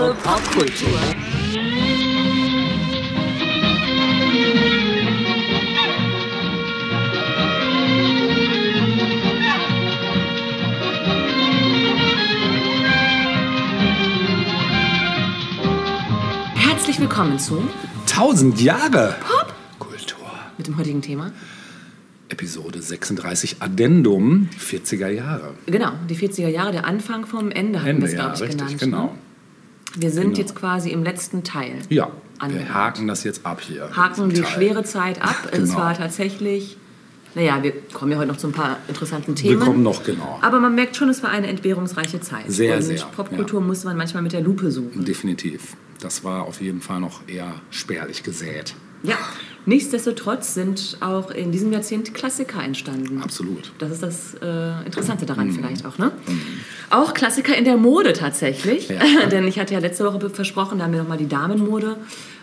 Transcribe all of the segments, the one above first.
Jahre Popkultur. Herzlich willkommen zu 1000 Jahre Kultur. mit dem heutigen Thema. Episode 36 Addendum 40er Jahre. Genau, die 40er Jahre, der Anfang vom Ende hatten wir es, glaube ich, richtig, genannt. genau. Ne? Wir sind Genau. jetzt quasi im letzten Teil. Ja, wir Angelangt. haken das jetzt ab hier. Haken die schwere Zeit ab. Es Genau. war tatsächlich, naja, wir kommen ja heute noch zu ein paar interessanten Wir Themen. kommen noch genau. Aber man merkt schon, es war eine entbehrungsreiche Zeit. Sehr, Und sehr, Popkultur musste man manchmal mit der Lupe suchen. Definitiv. Das war auf jeden Fall noch eher spärlich gesät. Ja, nichtsdestotrotz sind auch in diesem Jahrzehnt Klassiker entstanden. Absolut. Das ist das äh, Interessante daran Mhm. vielleicht auch, ne? Auch Klassiker in der Mode tatsächlich. Ja. Denn ich hatte ja letzte Woche versprochen, da haben wir nochmal die Damenmode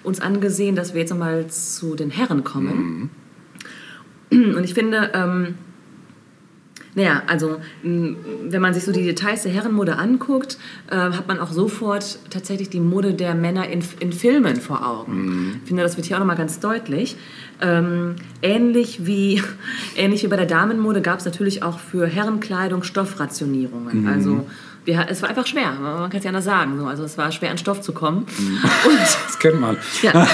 uns angesehen, dass wir jetzt nochmal zu den Herren kommen. Mhm. Und ich finde, ähm, naja, also wenn man sich so die Details der Herrenmode anguckt, äh, hat man auch sofort tatsächlich die Mode der Männer in, in Filmen vor Augen. Ich finde, das wird hier auch nochmal ganz deutlich. Ähm, ähnlich, wie, ähnlich wie bei der Damenmode gab es natürlich auch für Herrenkleidung Stoffrationierungen. Also wir, es war einfach schwer, man kann es ja anders sagen. So. Also es war schwer an Stoff zu kommen. Und Das kennt man. ja.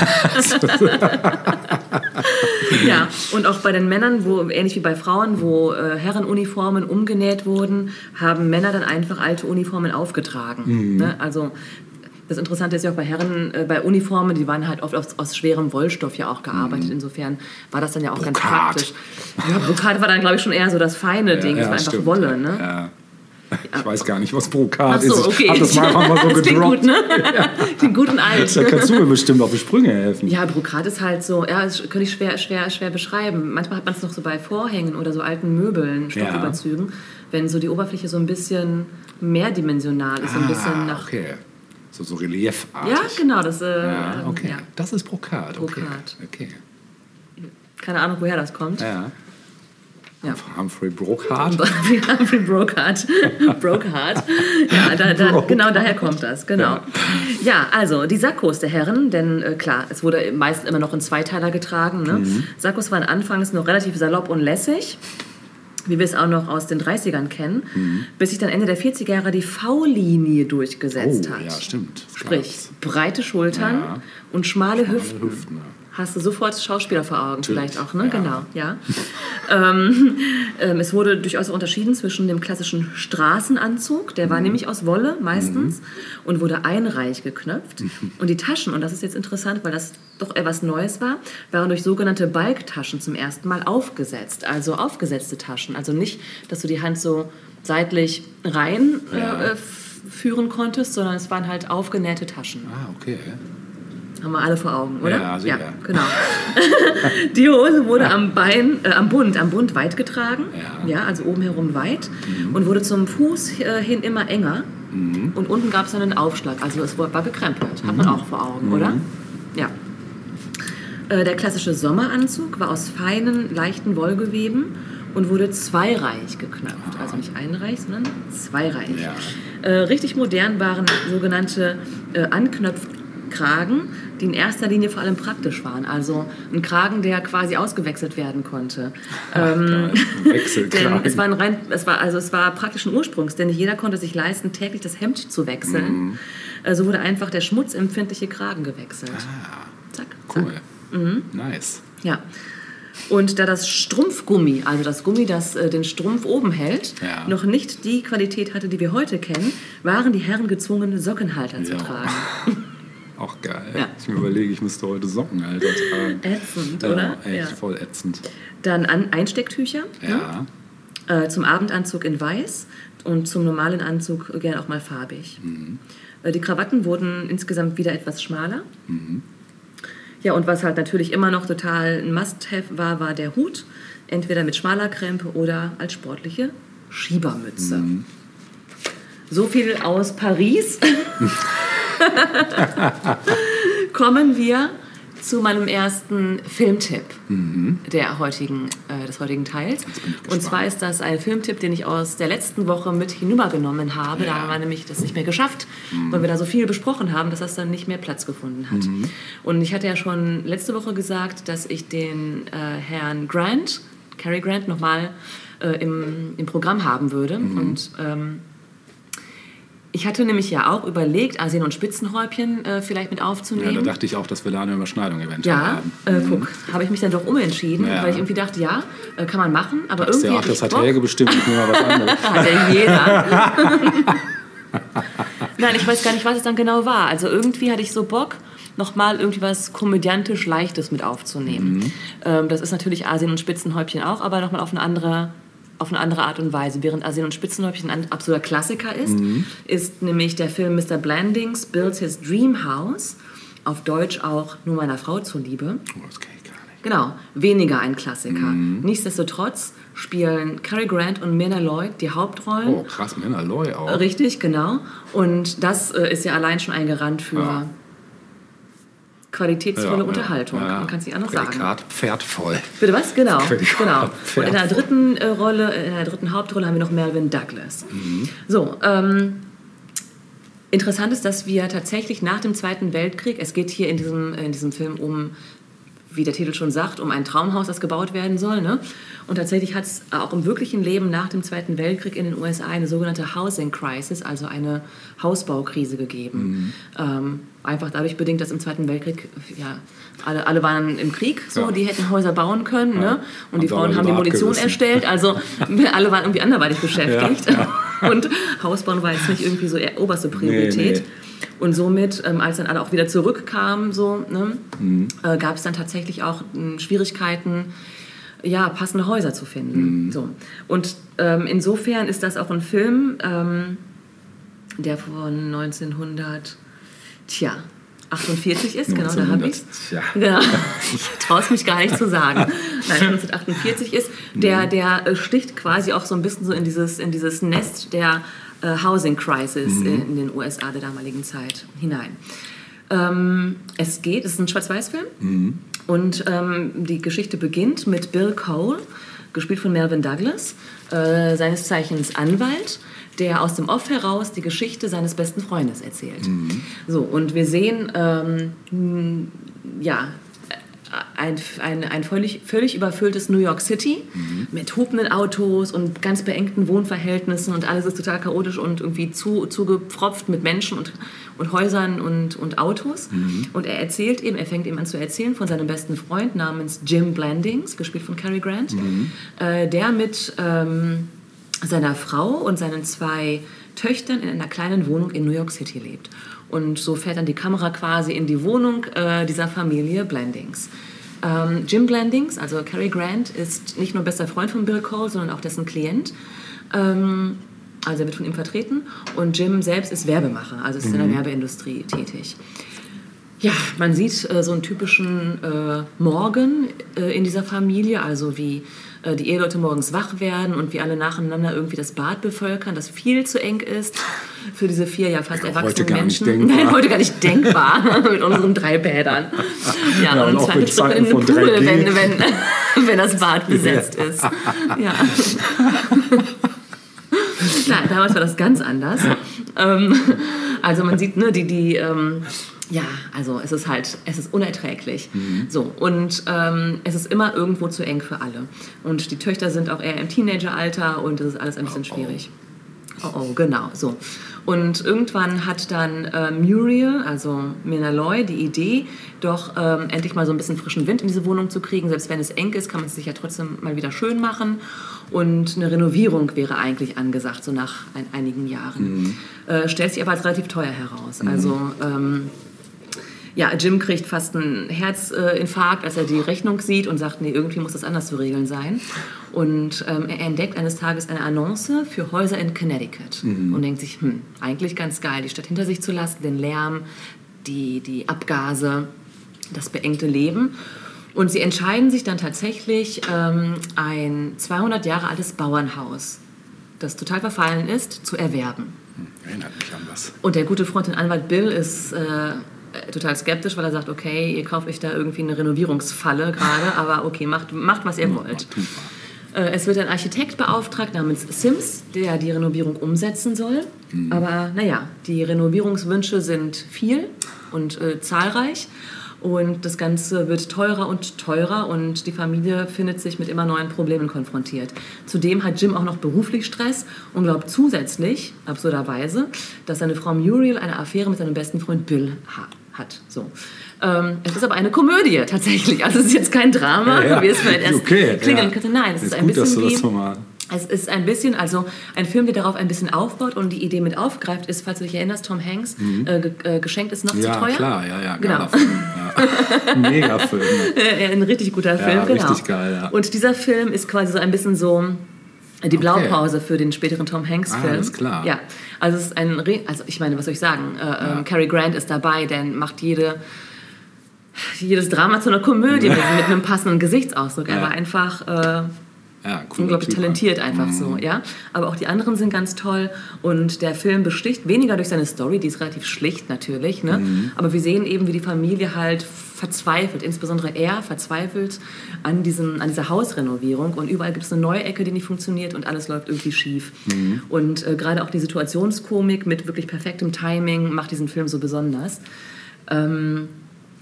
ja, und auch bei den Männern, wo ähnlich wie bei Frauen, wo äh, Herrenuniformen umgenäht wurden, haben Männer dann einfach alte Uniformen aufgetragen. Ne? Also das Interessante ist ja auch bei Herren, äh, bei Uniformen, die waren halt oft aus, aus schwerem Wollstoff ja auch gearbeitet. Insofern war das dann ja auch ganz Brokat. praktisch. Ja, Brokat war dann, glaube ich, schon eher so das feine Ding. Es war einfach stimmt. Wolle, ne? Ja. Ich weiß gar nicht, was Brokat so, ist. okay. Ich hab das mal mal so das klingt gedroppt. gut, ne? Klingt gut und alt. Da kannst du mir bestimmt auf die Sprünge helfen. Ja, Brokat ist halt so, ja, das könnte ich schwer, schwer, schwer beschreiben. Manchmal hat man es noch so bei Vorhängen oder so alten Möbeln, Stoffüberzügen, wenn so die Oberfläche so ein bisschen mehrdimensional ist, so ein bisschen ah, nach. okay. So, so reliefartig. Ja, genau, das. Äh, Ja, okay. ja. Das ist Brokat. Okay. Brokat. okay. Keine Ahnung, woher das kommt. Ja. Ja. Humphrey Brockhart. Humphrey Brocard. Brocard. Ja, da, da, genau daher kommt das, genau. Ja, also die Sakkos der Herren, denn äh, klar, es wurde meist immer noch in Zweiteiler getragen. Ne? Sakkos waren anfangs noch relativ salopp und lässig, wie wir es auch noch aus den 30ern kennen, bis sich dann Ende der 40er Jahre die V-Linie durchgesetzt Oh, hat. ja, stimmt. Sprich, breite Schultern Ja. und schmale, Hüften. Hüften, ja. Hast du sofort Schauspieler vor Augen vielleicht auch, ne? ja. Genau, ja. ähm, ähm, es wurde durchaus unterschieden zwischen dem klassischen Straßenanzug, der war Mhm. nämlich aus Wolle meistens und wurde einreich geknöpft. Und die Taschen, und das ist jetzt interessant, weil das doch etwas Neues war, waren durch sogenannte Balktaschen zum ersten Mal aufgesetzt. Also aufgesetzte Taschen. Also nicht, dass du die Hand so seitlich rein Ja. äh, führen konntest, sondern es waren halt aufgenähte Taschen. Ah, okay. Haben wir alle vor Augen, oder? Ja, sicher. genau. Die Hose wurde am Bein, äh, am Bund, am Bund weit getragen, Ja. also oben herum weit und wurde zum Fuß äh, hin immer enger. Und unten gab es dann einen Aufschlag, also es war gekrempelt, hat man auch vor Augen, oder? Ja. Äh, Der klassische Sommeranzug war aus feinen, leichten Wollgeweben und wurde zweireich geknöpft. Also nicht einreich, sondern zweireich. Ja. Äh, richtig modern waren sogenannte äh, Anknöpfkragen, die in erster Linie vor allem praktisch waren. Also ein Kragen, der quasi ausgewechselt werden konnte. Ähm, Geil. denn es war, ein rein, es war also es war praktischen Ursprungs, denn nicht jeder konnte sich leisten, täglich das Hemd zu wechseln. Mhm. So wurde einfach der schmutzempfindliche Kragen gewechselt. Zack, zack. Ah, Cool. Nice. Ja. Und da das Strumpfgummi, also das Gummi, das äh, den Strumpf oben hält, Ja. noch nicht die Qualität hatte, die wir heute kennen, waren die Herren gezwungen, Sockenhalter zu Ja. tragen. Auch geil. Ja. Ich mir überlege, ich müsste heute Sockenhalter tragen. Ätzend, Ja, oder? echt Ja. voll ätzend. Dann An Einstecktücher Ja. äh, zum Abendanzug in weiß und zum normalen Anzug gerne auch mal farbig. Äh, die Krawatten wurden insgesamt wieder etwas schmaler. Ja, und was halt natürlich immer noch total ein Must-Have war, war der Hut. Entweder mit schmaler Krempe oder als sportliche Schiebermütze. So viel aus Paris. Kommen wir zu meinem ersten Filmtipp der heutigen, äh, des heutigen Teils. Und zwar ist das ein Filmtipp, den ich aus der letzten Woche mit hinübergenommen habe. Da Ja. haben wir nämlich das nicht mehr geschafft, weil wir da so viel besprochen haben, dass das dann nicht mehr Platz gefunden hat. Und ich hatte ja schon letzte Woche gesagt, dass ich den äh, Herrn Grant, Cary Grant, nochmal äh, im, im Programm haben würde. Und ähm, ich hatte nämlich ja auch überlegt, Asien und Spitzenhäubchen äh, vielleicht mit Ja, aufzunehmen. da dachte ich auch, dass wir da eine Überschneidung eventuell Ja, haben. äh, guck, habe ich mich dann doch umentschieden, Ja. weil ich irgendwie dachte, ja, äh, kann man machen, aber Das irgendwie ja, ach, das hat. Helge bestimmt, ich nehme mal was anderes. Hat ja jeder. Nein, ich weiß gar nicht, was es dann genau war. Also irgendwie hatte ich so Bock, nochmal irgendwie was komödiantisch Leichtes mit aufzunehmen. Ähm, das ist natürlich Asien und Spitzenhäubchen auch, aber nochmal auf eine andere auf eine andere Art und Weise. Während Asien und Spitzenhäubchen ein absoluter Klassiker ist, ist nämlich der Film Mr. Blandings Builds His Dream House, auf Deutsch auch Nur meiner Frau zuliebe. Oh, das kenne ich gar nicht. Genau, weniger ein Klassiker. Nichtsdestotrotz spielen Cary Grant und Myrna Lloyd die Hauptrollen. Oh, krass, Männer, Loy auch. Richtig, genau. Und das äh, ist ja allein schon ein Garant für Ja. Qualitätsvolle Ja, Unterhaltung. ja. Man kann es nicht anders sagen. Prädikat pferdvoll. Bitte was? Genau. Prädikat genau. Und in der dritten äh, Rolle, in der dritten Hauptrolle haben wir noch Melvin Douglas. Mhm. So, ähm, interessant ist, dass wir tatsächlich nach dem Zweiten Weltkrieg, es geht hier in diesem, in diesem Film um, wie der Titel schon sagt, um ein Traumhaus, das gebaut werden soll. Ne? Und tatsächlich hat es auch im wirklichen Leben nach dem Zweiten Weltkrieg in den USA eine sogenannte Housing Crisis, also eine Hausbaukrise gegeben. Ähm, einfach dadurch bedingt, dass im Zweiten Weltkrieg, ja, alle, alle waren im Krieg, so, Ja. die hätten Häuser bauen können. Ne? Und die Haben sie Frauen haben die Munition abgerissen. erstellt. Also alle waren irgendwie anderweitig beschäftigt. Und Hausbauen war jetzt nicht irgendwie so oberste Priorität. nee. Und somit, ähm, als dann alle auch wieder zurückkamen, so, ne, äh, gab es dann tatsächlich auch ähm, Schwierigkeiten, ja, passende Häuser zu finden. So. Und ähm, insofern ist das auch ein Film, ähm, der von 1900, tja, 48 ist, genau, da habe ich 1900, Tja. ja, ich traue es mich gar nicht zu sagen. Nein, 1948 ist, der, der äh, sticht quasi auch so ein bisschen so in dieses, in dieses Nest der äh, Housing Crisis in, in den USA der damaligen Zeit hinein. Ähm, es geht, es ist ein Schwarz-Weiß-Film und ähm, die Geschichte beginnt mit Bill Cole, gespielt von Melvin Douglas, äh, seines Zeichens Anwalt, der aus dem Off heraus die Geschichte seines besten Freundes erzählt. So, und wir sehen, ähm, ja, ein, ein, ein völlig, völlig überfülltes New York City mit hupenden Autos und ganz beengten Wohnverhältnissen und alles ist total chaotisch und irgendwie zu, zugepfropft mit Menschen und, und Häusern und, und Autos. Und er erzählt eben, er fängt eben an zu erzählen von seinem besten Freund namens Jim Blandings, gespielt von Cary Grant, äh, der mit ähm, seiner Frau und seinen zwei Töchtern in einer kleinen Wohnung in New York City lebt. Und so fährt dann die Kamera quasi in die Wohnung äh, dieser Familie Blandings. Ähm, Jim Blandings, also Cary Grant, ist nicht nur bester Freund von Bill Cole, sondern auch dessen Klient. Ähm, also er wird von ihm vertreten. Und Jim selbst ist Werbemacher, also ist in der Werbeindustrie tätig. Ja, man sieht äh, so einen typischen äh, Morgen äh, in dieser Familie, also wie äh, die Eheleute morgens wach werden und wie alle nacheinander irgendwie das Bad bevölkern, das viel zu eng ist für diese vier ja fast Ja, erwachsenen Menschen. Nein, heute gar nicht denkbar mit unseren drei Bädern. Ja, Ja, und, und mit Zweifelsfall in den Pool, 3G. wenn, wenn, wenn das Bad besetzt ist. Ja. Klar, damals war das ganz anders. Ähm, also man sieht, ne, die, die, ähm, ja, also es ist halt, es ist unerträglich. So, und ähm, es ist immer irgendwo zu eng für alle. Und die Töchter sind auch eher im Teenageralter und es ist alles ein bisschen schwierig. Oh, oh, genau, so. Und irgendwann hat dann äh, Muriel, also Mina Loy, die Idee, doch ähm, endlich mal so ein bisschen frischen Wind in diese Wohnung zu kriegen. Selbst wenn es eng ist, kann man es sich ja trotzdem mal wieder schön machen. Und eine Renovierung wäre eigentlich angesagt, so nach ein, einigen Jahren. Äh, stellt sich aber als relativ teuer heraus. Also ähm, ja, Jim kriegt fast einen Herzinfarkt, als er die Rechnung sieht und sagt, nee, irgendwie muss das anders zu regeln sein. Und ähm, er entdeckt eines Tages eine Annonce für Häuser in Connecticut und denkt sich, hm, eigentlich ganz geil, die Stadt hinter sich zu lassen, den Lärm, die, die Abgase, das beengte Leben. Und sie entscheiden sich dann tatsächlich, ähm, ein 200 Jahre altes Bauernhaus, das total verfallen ist, zu erwerben. Erinnert mich an was. Und der gute Freund und Anwalt Bill ist äh, total skeptisch, weil er sagt, okay, ihr kauft euch da irgendwie eine Renovierungsfalle gerade, aber okay, macht, macht was ihr wollt. Äh, Es wird ein Architekt beauftragt namens Sims, der die Renovierung umsetzen soll. Aber naja, die Renovierungswünsche sind viel und äh, zahlreich. Und das Ganze wird teurer und teurer und die Familie findet sich mit immer neuen Problemen konfrontiert. Zudem hat Jim auch noch beruflich Stress und glaubt zusätzlich, absurderweise, dass seine Frau Muriel eine Affäre mit seinem besten Freund Bill ha hat. So. Ähm, es ist aber eine Komödie tatsächlich. Also es ist jetzt kein Drama, Ja, ja. wie es erst Okay, klingeln ja. könnte. Nein, es ist, Ist ein gut, bisschen wie... Es ist ein bisschen, also ein Film, der darauf ein bisschen aufbaut und die Idee mit aufgreift, ist, falls du dich erinnerst, Tom Hanks, äh, ge äh, geschenkt ist noch zu Mhm. Ja, teuer. klar, ja, ja, Genau. Film. Ja. Mega Film. Äh, ein richtig guter Film, Ja, genau. richtig geil, ja. Und dieser Film ist quasi so ein bisschen so die Blaupause für den späteren Tom Ah, Hanks-Film. alles klar. Ja, also es ist ein, Re also ich meine, was soll ich sagen? Äh, ähm, Cary Grant ist dabei, der macht jede jedes Drama zu einer Komödie mit, mit einem passenden Gesichtsausdruck. Er Ja. war einfach äh, Ja, unglaublich Typ, talentiert einfach Mhm. so, ja. Aber auch die anderen sind ganz toll und der Film besticht weniger durch seine Story, die ist relativ schlicht natürlich, ne? Mhm. Aber wir sehen eben, wie die Familie halt verzweifelt, insbesondere er verzweifelt an, diesem, an dieser Hausrenovierung und überall gibt es eine neue Ecke, die nicht funktioniert und alles läuft irgendwie schief. Mhm. Und äh, gerade auch die Situationskomik mit wirklich perfektem Timing macht diesen Film so besonders. Ähm,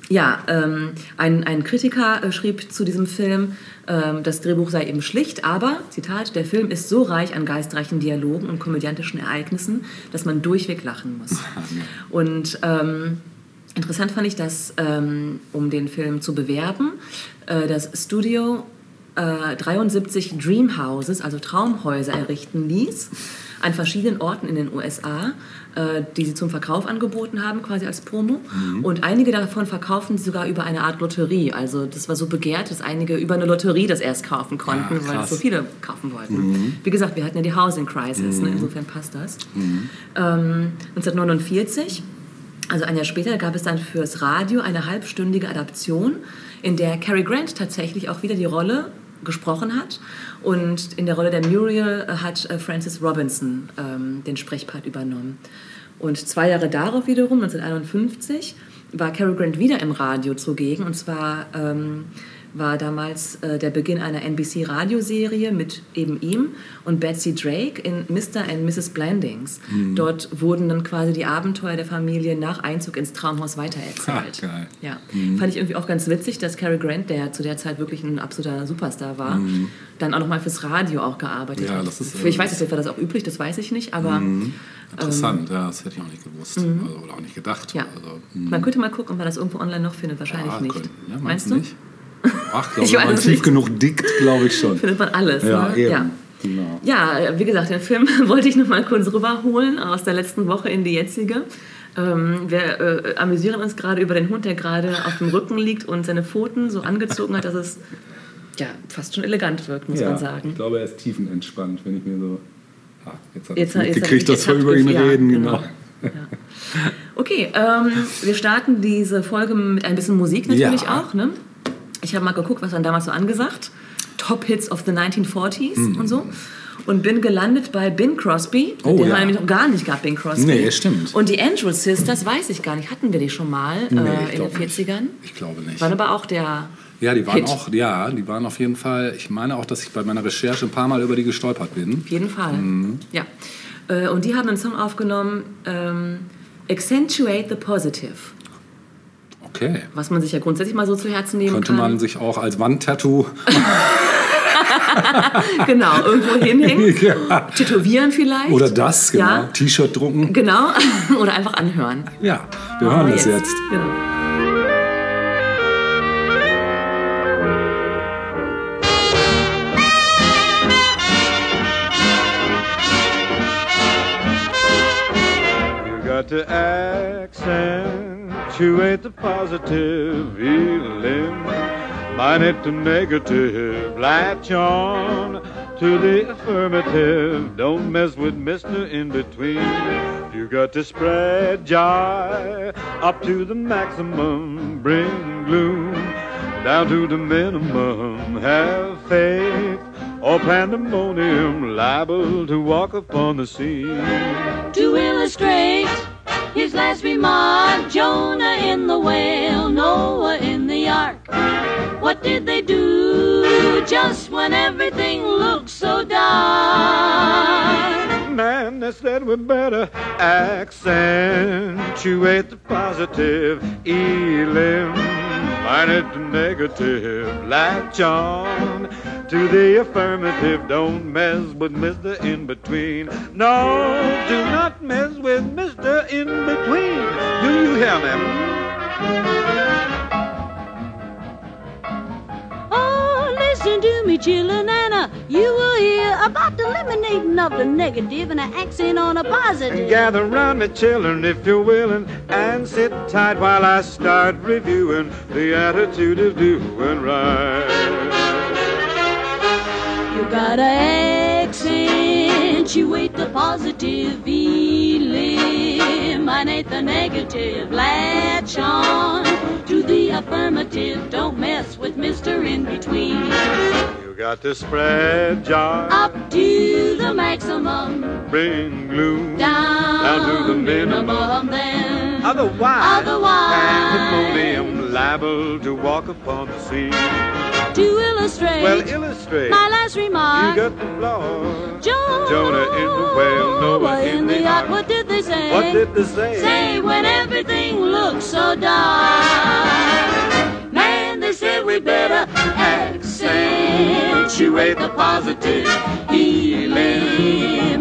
ja, ähm, ein, ein Kritiker äh, schrieb zu diesem Film, ähm, das Drehbuch sei eben schlicht, aber, Zitat, der Film ist so reich an geistreichen Dialogen und komödiantischen Ereignissen, dass man durchweg lachen muss. Und ähm, interessant fand ich, dass, ähm, um den Film zu bewerben, äh, das Studio äh, 73 Dreamhouses, also Traumhäuser, errichten ließ an verschiedenen Orten in den USA, äh, die sie zum Verkauf angeboten haben, quasi als Promo. Und einige davon verkauften sie sogar über eine Art Lotterie. Also das war so begehrt, dass einige über eine Lotterie das erst kaufen konnten, Ja, weil krass. so viele kaufen wollten. Wie gesagt, wir hatten ja die Housing Crisis, ne? insofern passt das. Ähm, 1949 also ein Jahr später gab es dann fürs Radio eine halbstündige Adaption, in der Cary Grant tatsächlich auch wieder die Rolle gesprochen hat. Und in der Rolle der Muriel äh, hat äh, Francis Robinson ähm, den Sprechpart übernommen. Und zwei Jahre darauf wiederum, 1951, war Cary Grant wieder im Radio zugegen. Und zwar ähm, war damals äh, der Beginn einer NBC-Radioserie mit eben ihm und Betsy Drake in Mr. and Mrs. Blandings. Dort wurden dann quasi die Abenteuer der Familie nach Einzug ins Traumhaus weitererzählt. Geil. Ja, fand ich irgendwie auch ganz witzig, dass Cary Grant, der zu der Zeit wirklich ein absoluter Superstar war, dann auch nochmal fürs Radio auch gearbeitet Ja, hat. das ist, ich äh, weiß nicht, war das auch üblich, das weiß ich nicht, aber Interessant, ja, das hätte ich auch nicht gewusst. Also, oder auch nicht gedacht. Mhm. ja. Also, hm. man könnte mal gucken, ob man das irgendwo online noch findet. Wahrscheinlich Ah, nicht. könnte- Ja, meinst, Meinst du du? nicht? Ach, glaube, Ich wenn man tief nicht. genug dickt, glaube ich schon. Findet man alles. Ja, ne? eben. Ja. Genau. Ja, wie gesagt, den Film wollte ich noch mal kurz rüberholen aus der letzten Woche in die jetzige. Ähm, wir äh, amüsieren uns gerade über den Hund, der gerade auf dem Rücken liegt und seine Pfoten so angezogen hat, dass es ja, fast schon elegant wirkt, muss man Ja, sagen. ich glaube, er ist tiefenentspannt, wenn ich mir so. Ah, jetzt hat Jetzt er mitgekriegt, dass wir über ihn ja, reden. genau. Genau. Okay, ähm, wir starten diese Folge mit ein bisschen Musik natürlich Ja. auch. Ne? Ich habe mal geguckt, was dann damals so angesagt. Top Hits of the 1940s und so. Und bin gelandet bei Bing Crosby, Mhm. Oh, den ja. man nämlich noch gar nicht gab, Bing Crosby. Nee, stimmt. Und die Andrews Sisters, weiß ich gar nicht, hatten wir die schon mal Nee, äh, in den glaub nicht. 40ern? Ich glaube nicht. Waren aber auch der Ja, die waren Hit. auch, ja, die waren auf jeden Fall. Ich meine auch, dass ich bei meiner Recherche ein paar Mal über die gestolpert bin. Auf jeden Fall. Mhm. Ja. Äh, Und die haben einen Song aufgenommen, ähm, Accentuate the Positive, Okay. was man sich ja grundsätzlich mal so zu Herzen nehmen Könnte kann. man sich auch als Wandtattoo. genau, irgendwo hinhängen, ja. tätowieren vielleicht. Oder das, genau. Ja. T-Shirt drucken. Genau, oder einfach anhören. Ja, wir hören das jetzt. Genau. You got to accentuate the positive feeling. Minus the negative, latch on to the affirmative. Don't mess with Mr. In Between. You got to spread joy up to the maximum. Bring gloom down to the minimum. Have faith or pandemonium liable to walk upon the scene. to illustrate His last remark Jonah in the whale, Noah in the ark. What did they do just when everything looked so dark? Man, they said we better accentuate the positive, eliminate the negative, latch on to the affirmative. Don't mess with Mr. In Between. No, do not mess with Mr. In Between. Do you hear me? Listen to me, chillin' Anna. You will hear about the eliminating of the negative and an accent on a positive. Gather round me, children, if you're willing, and sit tight while I start reviewing the attitude of doing right. You gotta accentuate the positive, eliminate the negative, latch on to the affirmative. Don't mess with Mr. In Between. You got to spread joy, Up to the maximum, bring gloom down, down to the minimum. then Otherwise, Otherwise. pandemonium liable to walk upon the scene. to illustrate Well, illustrate. my last remark. You got the flaw. Jonah, Jonah in the whale, Noah in the ark. What did they say? What did they say? Say when everything looks so dark. Man, they said we better accentuate the positive, eliminate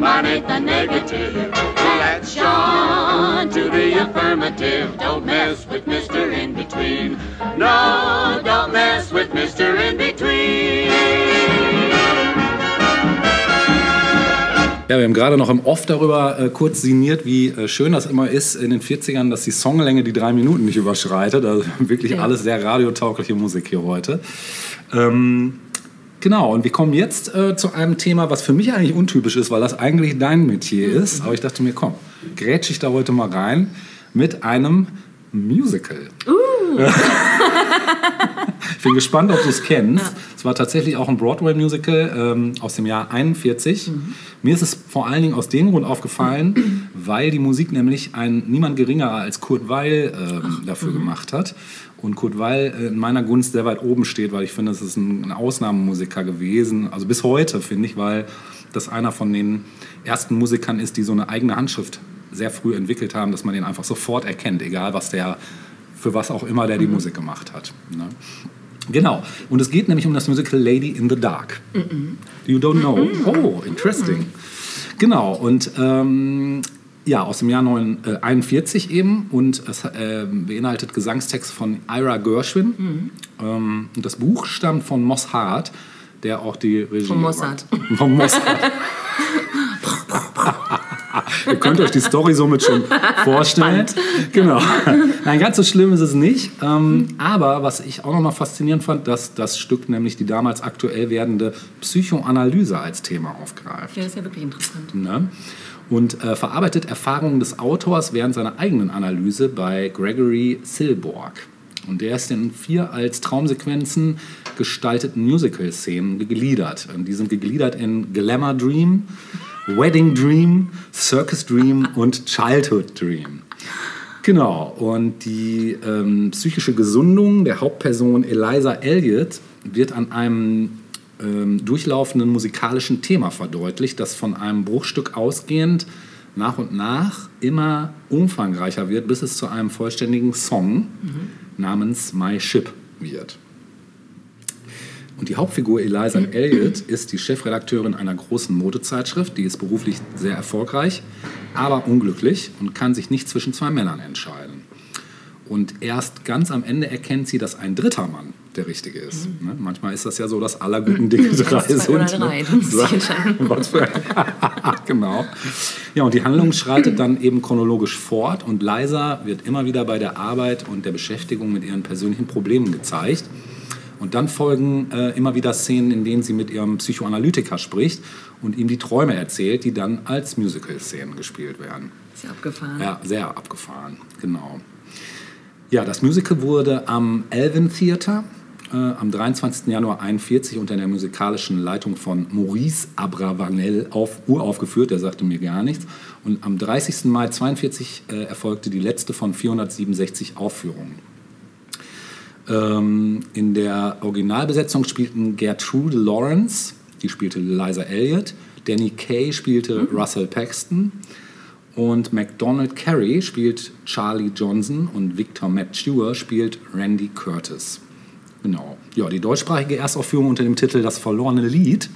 the negative. Latch on to the affirmative. Don't mess with Mr. In Between. No, don't mess with Mr. In Between. Ja, wir haben gerade noch im Off darüber äh, kurz sinniert, wie äh, schön das immer ist in den 40ern, dass die Songlänge die drei Minuten nicht überschreitet. Also wirklich Ja. alles sehr radiotaugliche Musik hier heute. Ähm, genau, und wir kommen jetzt äh, zu einem Thema, was für mich eigentlich untypisch ist, weil das eigentlich dein Metier ist. Aber ich dachte mir, komm, grätsch ich da heute mal rein mit einem Musical. Ich bin gespannt, ob du es kennst. Es war tatsächlich auch ein Broadway-Musical ähm, aus dem Jahr 41. Mir ist es vor allen Dingen aus dem Grund aufgefallen, weil die Musik nämlich ein niemand geringerer als Kurt Weil ähm, dafür gemacht hat. Und Kurt Weil äh, in meiner Gunst sehr weit oben steht, weil ich finde, es ist ein, Ausnahmemusiker gewesen. Also bis heute, finde ich, weil das einer von den ersten Musikern ist, die so eine eigene Handschrift sehr früh entwickelt haben, dass man den einfach sofort erkennt, egal was der für was auch immer der die Musik gemacht hat. Ne? Genau. Und es geht nämlich um das Musical Lady in the Dark. You don't know? Oh, interesting. Genau. Und ähm, ja, aus dem Jahr 1941 eben. Und es äh, beinhaltet Gesangstext von Ira Gershwin. Ähm, und das Buch stammt von Moss Hart, der auch die Regie Vom Mossad. Vom Mossad. Ihr könnt euch die Story somit schon vorstellen. Genau. Nein, ganz so schlimm ist es nicht. Ähm, aber was ich auch nochmal faszinierend fand, dass das Stück nämlich die damals aktuell werdende Psychoanalyse als Thema aufgreift. Ja, das ist ja wirklich interessant. Ne? Und äh, verarbeitet Erfahrungen des Autors während seiner eigenen Analyse bei Gregory Silborg. Und der ist in vier als Traumsequenzen gestalteten Musical-Szenen gegliedert. Und die sind gegliedert in Glamour Dream, Wedding Dream, Circus Dream und Childhood Dream. Genau, und die ähm, psychische Gesundung der Hauptperson Eliza Elliott wird an einem ähm, durchlaufenden musikalischen Thema verdeutlicht, das von einem Bruchstück ausgehend nach und nach immer umfangreicher wird, bis es zu einem vollständigen Song namens My Ship wird. Und die Hauptfigur Eliza Elliott ist die Chefredakteurin einer großen Modezeitschrift, die ist beruflich sehr erfolgreich, aber unglücklich und kann sich nicht zwischen zwei Männern entscheiden. Und erst ganz am Ende erkennt sie, dass ein dritter Mann der richtige ist. Ne? Manchmal ist das ja so, dass aller guten Dinge drei sind. oder drei. Dich entscheiden. Was für genau. Ja, und die Handlung schreitet dann eben chronologisch fort und Liza wird immer wieder bei der Arbeit und der Beschäftigung mit ihren persönlichen Problemen gezeigt. Und dann folgen äh, immer wieder Szenen, in denen sie mit ihrem Psychoanalytiker spricht und ihm die Träume erzählt, die dann als Musical-Szenen gespielt werden. Ja abgefahren. Ja, sehr abgefahren, genau. Ja, das Musical wurde am Elvin Theater äh, am 23. Januar 41 unter der musikalischen Leitung von Maurice Abravanel auf, uraufgeführt, der sagte mir gar nichts. Und am 30. Mai 42 äh, erfolgte die letzte von 467 Aufführungen. Ähm, in der Originalbesetzung spielten Gertrude Lawrence, die spielte Liza Elliott, Danny Kaye spielte Russell Paxton und MacDonald Carey spielt Charlie Johnson und Victor Mature spielt Randy Curtis. Genau. Ja, die deutschsprachige Erstaufführung unter dem Titel Das verlorene Lied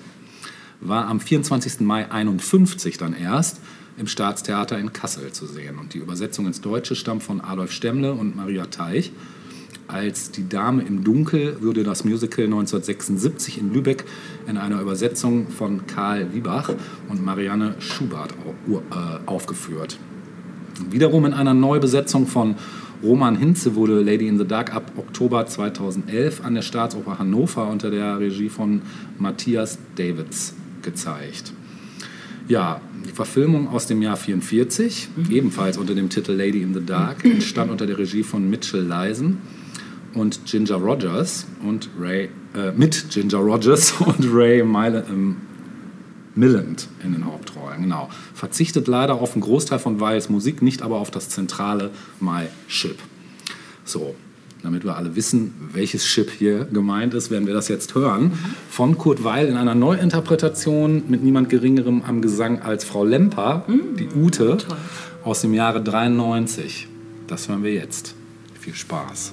war am 24. Mai 51 dann erst im Staatstheater in Kassel zu sehen. Und die Übersetzung ins Deutsche stammt von Adolf Stemmle und Maria Teich. Als Die Dame im Dunkel wurde das Musical 1976 in Lübeck in einer Übersetzung von Karl Wiebach und Marianne Schubert äh, aufgeführt. Wiederum in einer Neubesetzung von Roman Hinze wurde Lady in the Dark ab Oktober 2011 an der Staatsoper Hannover unter der Regie von Matthias Davids gezeigt. Ja, die Verfilmung aus dem Jahr 44, ebenfalls unter dem Titel Lady in the Dark, entstand unter der Regie von Mitchell Leisen und Ginger Rogers und Ray äh, mit Ginger Rogers und Ray Mile, ähm, Milland in den Hauptrollen. Genau. Verzichtet leider auf einen Großteil von Weils Musik, nicht aber auf das zentrale My Ship. So, damit wir alle wissen, welches Ship hier gemeint ist, werden wir das jetzt hören. Von Kurt Weil in einer Neuinterpretation mit niemand Geringerem am Gesang als Frau Lemper, die Ute, aus dem Jahre 93. Das hören wir jetzt. Viel Spaß.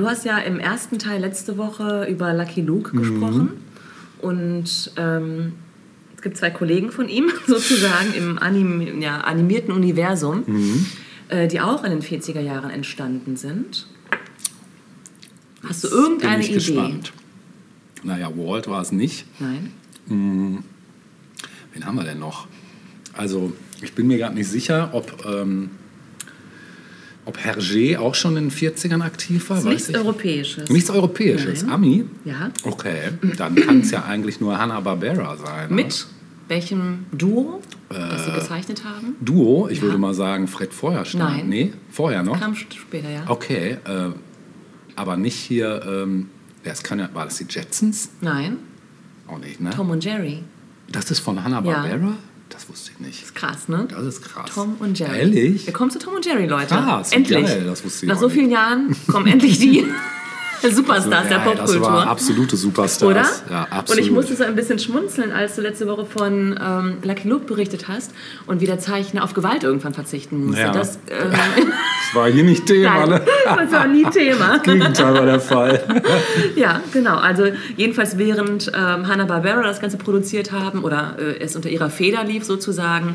du hast ja im ersten Teil letzte Woche über Lucky Luke Mhm. gesprochen. Und ähm, es gibt zwei Kollegen von ihm, sozusagen, im anim ja, animierten Universum, Mhm. äh, die auch in den 40er Jahren entstanden sind. Hast du Bin irgendeine ich Idee? gespannt. Naja, Walt war es nicht. Nein? Wen haben wir denn noch? Also, ich bin mir gerade nicht sicher, ob ähm, ob Hergé auch schon in den 40ern aktiv war, Das ist nichts ich. Europäisches. Nichts Europäisches. Ami? Ja. Okay, dann kann es ja eigentlich nur Hanna-Barbera sein. ne? Mit welchem Duo, das Äh. Sie gezeichnet haben? Duo, ich Ja. würde mal sagen Fred Feuerstein. Nein. Nee, vorher noch? Kam später, ja. Okay, äh, aber nicht hier, ähm, ja, es kann ja, war das die Jetsons? Nein, Auch nicht, ne? Tom und Jerry. Das ist von Hanna-Barbera? Das wusste ich nicht. Ist krass, ne? Das ist krass. Tom und Jerry. Ehrlich? Wir kommen zu Tom und Jerry, Leute. Krass, endlich. geil, das wusste ich Nach so nicht. vielen Jahren kommen endlich die Superstars der Ja, Das Popkultur. war absolute Superstars. Oder? Ja, Und absolut. ich musste so ein bisschen schmunzeln, als du letzte Woche von ähm, Lucky Luke berichtet hast und wie der Zeichner auf Gewalt irgendwann verzichten musste. Ja. Das, ähm, Das war hier nicht Thema, nein, ne? das war nie Thema. Gegenteil war der Fall. Ja, genau. Also jedenfalls während ähm, Hanna-Barbera das Ganze produziert haben oder äh, es unter ihrer Feder lief sozusagen,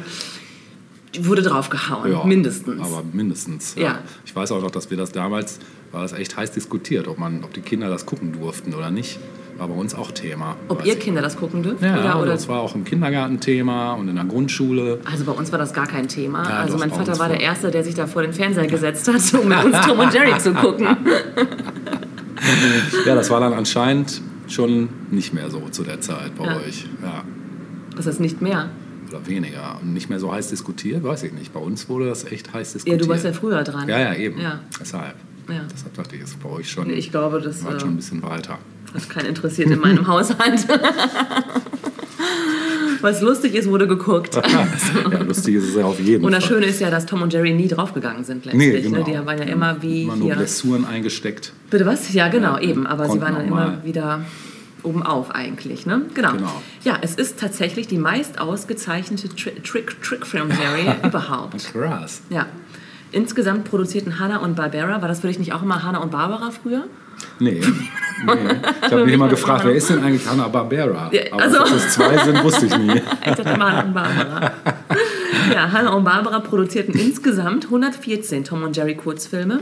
wurde draufgehauen, Ja, mindestens. Aber mindestens. Ja. Ich weiß auch noch, dass wir das damals, war das echt heiß diskutiert, ob, man, ob die Kinder das gucken durften oder nicht. War bei uns auch Thema. Ob ihr. Kinder das gucken dürft? Ja, oder, oder das war auch im Kindergarten Thema und in der Grundschule. Also bei uns war das gar kein Thema. Ja, also mein Vater war der. Erste, der sich da vor den Fernseher gesetzt hat, um mit uns Tom und Jerry zu gucken. Ja, das war dann anscheinend schon nicht mehr so zu der Zeit bei Ja. euch. Ja. Das ist nicht mehr. Oder weniger. Und nicht mehr so heiß diskutiert, weiß ich nicht. Bei uns wurde das echt heiß Ja, diskutiert. du warst ja früher dran. Ja, ja, eben. Ja. Deshalb. Ja. Deshalb dachte ich, ist bei euch schon, Ich glaube, das war äh, schon ein bisschen weiter. hat keinen interessiert in meinem Haushalt. Was lustig ist, wurde geguckt. ja, lustig ist es ja auf jeden Und Fall. das Schöne ist ja, dass Tom und Jerry nie draufgegangen sind letztlich. Nee, genau. Die waren ja immer wie Immer nur hier. Blessuren eingesteckt. Bitte was? Ja, genau, Ja, eben. Aber sie waren dann immer wieder oben auf eigentlich. Ne? Genau. Genau. Ja, es ist tatsächlich die meist ausgezeichnete Tri Trick Trickfilm-Serie überhaupt. Krass. Ja. Insgesamt produzierten Hannah und Barbara, war das für dich nicht auch immer Hannah und Barbara früher? Nee. nee. Ich habe mich immer gefragt, wer ist denn eigentlich Hanna Barbera? Ja, Aber also- dass das zwei sind, wusste ich nie. Ich dachte immer Hannah und Barbara. Ja, Hannah und Barbara produzierten insgesamt 114 Tom und Jerry Kurzfilme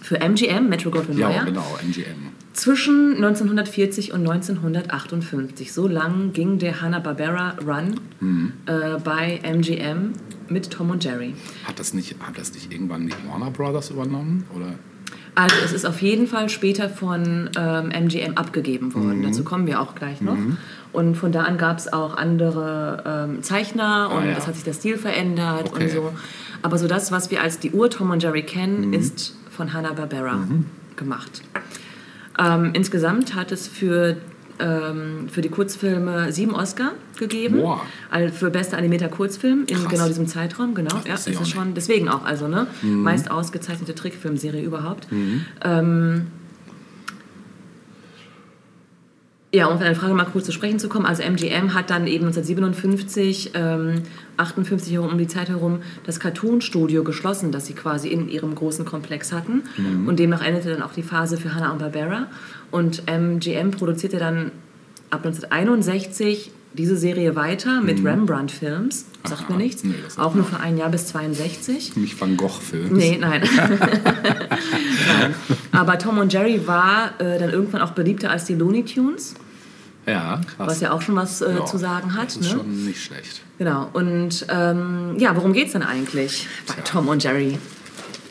für MGM, Metro Goldwyn Ja, Mayer, genau, MGM. Zwischen 1940 und 1958. So lang ging der Hanna-Barbera-Run Mhm. äh, bei MGM mit Tom und Jerry. Hat das nicht, hat das nicht irgendwann die Warner Brothers übernommen? Oder? Also es ist auf jeden Fall später von ähm, MGM abgegeben worden. Mhm. Dazu kommen wir auch gleich noch. Und von da an gab es auch andere ähm, Zeichner und Ah, ja. es hat sich der Stil verändert Okay. und so. Aber so das, was wir als die Ur-Tom und Jerry kennen, Mhm. ist von Hanna-Barbera gemacht. Ähm, insgesamt hat es für, ähm, für die Kurzfilme sieben Oscar gegeben. Boah. All- Für bester animierter Kurzfilm in Krass. genau diesem Zeitraum, genau. Ja, wusste das ich auch ist schon, deswegen auch, also, ne? Mhm. Meist ausgezeichnete Trickfilmserie überhaupt. Ähm, ja, um auf deine Frage mal kurz zu sprechen zu kommen. Also MGM hat dann eben 1957, ähm, 58 herum, um die Zeit herum, das Cartoon-Studio geschlossen, das sie quasi in ihrem großen Komplex hatten. Und demnach endete dann auch die Phase für Hanna-Barbera. Und MGM produzierte dann ab 1961 diese Serie weiter mit Rembrandt Films. Sagt Aha. mir nichts. Nee, auch nur für ein Jahr bis 62. Nicht Van Gogh-Film. Nee, nein. nein. Aber Tom und Jerry war äh, dann irgendwann auch beliebter als die Looney Tunes, Ja, krass. was ja auch schon was äh, Ja, zu sagen hat. Das ist Ne? schon nicht schlecht. Genau. Und ähm, ja, worum geht's denn eigentlich bei Tom und Jerry?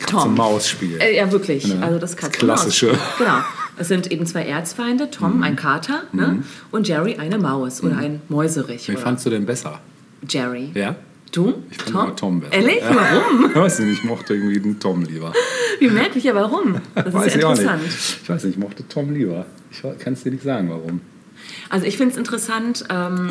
Zum Maus-Spiel. Äh, ja, wirklich. Ne? Also das Katze Klassische. Mhm. Genau. Es sind eben zwei Erzfeinde, Tom, ein Kater, ne? und Jerry, eine Maus oder ein Mäuserich. Oder fandst du denn besser? Jerry. Ja? Du? Ich fand immer Tom besser. Ehrlich? Ja. Warum? Weiß nicht, ich mochte irgendwie den Tom lieber. Wie merklich, ja, warum? Das ist Weiß ja ich auch interessant. nicht. Ich weiß nicht, ich mochte Tom lieber. Ich kann es dir nicht sagen, warum. Also ich finde es interessant, ähm,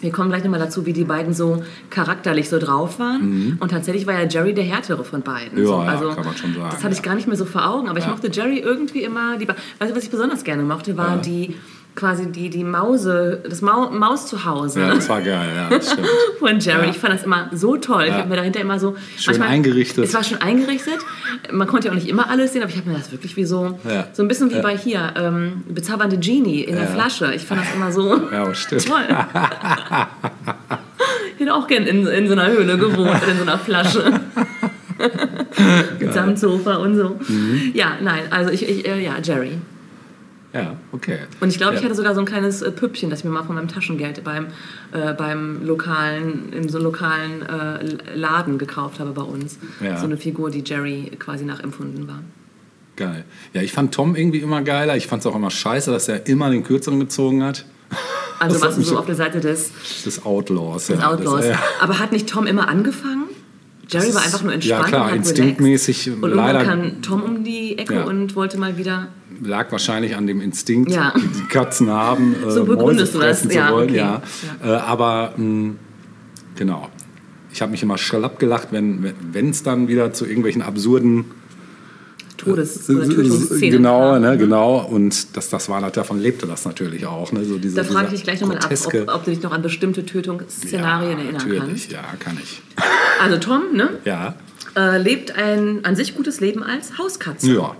wir kommen gleich nochmal dazu, wie die beiden so charakterlich so drauf waren. Und tatsächlich war ja Jerry der härtere von beiden. Mhm. Ja, so, ja, also, kann man schon sagen, Das hatte ich ja. gar nicht mehr so vor Augen, aber ich mochte Jerry irgendwie immer lieber. Weißt du, was ich besonders gerne mochte, war die quasi die, die Mause, das Mau Maus zu Hause Ja, das war geil, ja, das stimmt. von Jerry. Ja. Ich fand das immer so toll. Ich Ja. habe mir dahinter immer so... Schön eingerichtet. Es war schon eingerichtet. Man konnte ja auch nicht immer alles sehen, aber ich habe mir das wirklich wie so... Ja. So ein bisschen wie bei hier, ähm, bezaubernde Genie in der. Flasche. Ich fand das immer so... Ja, stimmt. Toll. ich hätte auch gern in, in so einer Höhle gewohnt, in so einer Flasche. Mit Samtsofa und so. Mhm. Ja, nein, also ich, ich äh, ja, Jerry. Ja, okay. Und ich glaube, ich ja. hatte sogar so ein kleines äh, Püppchen, das ich mir mal von meinem Taschengeld beim, äh, beim lokalen, in so einem lokalen äh, Laden gekauft habe bei uns. Ja. So eine Figur, die Jerry quasi nachempfunden war. Geil. Ja, ich fand Tom irgendwie immer geiler. Ich fand es auch immer scheiße, dass er immer den Kürzeren gezogen hat. Also warst du so auf der Seite des, Des Outlaws. des ja. Outlaws. Das, Aber hat nicht Tom immer angefangen? Jerry war einfach nur entspannt Ja, klar, und hat instinktmäßig. Und Leider kam Tom um die Ecke und wollte mal wieder... lag wahrscheinlich an dem Instinkt, Ja. die Katzen haben, äh, So das, fressen zu ja, wollen. okay. Ja. Äh, aber mh, genau. Ich habe mich immer schlapp gelacht, wenn es dann wieder zu irgendwelchen absurden Todes- oder Tötungsszenen genau, kam. ne, genau. Und das, das war davon lebte das natürlich auch. Ne, so diese, Da frage ich dich gleich nochmal ab, ob, ob du dich noch an bestimmte Tötungsszenarien ja, erinnern natürlich, kannst. Ja, kann ich. Also Tom ne, Ja, äh, lebt ein an sich gutes Leben als Hauskatze. ja,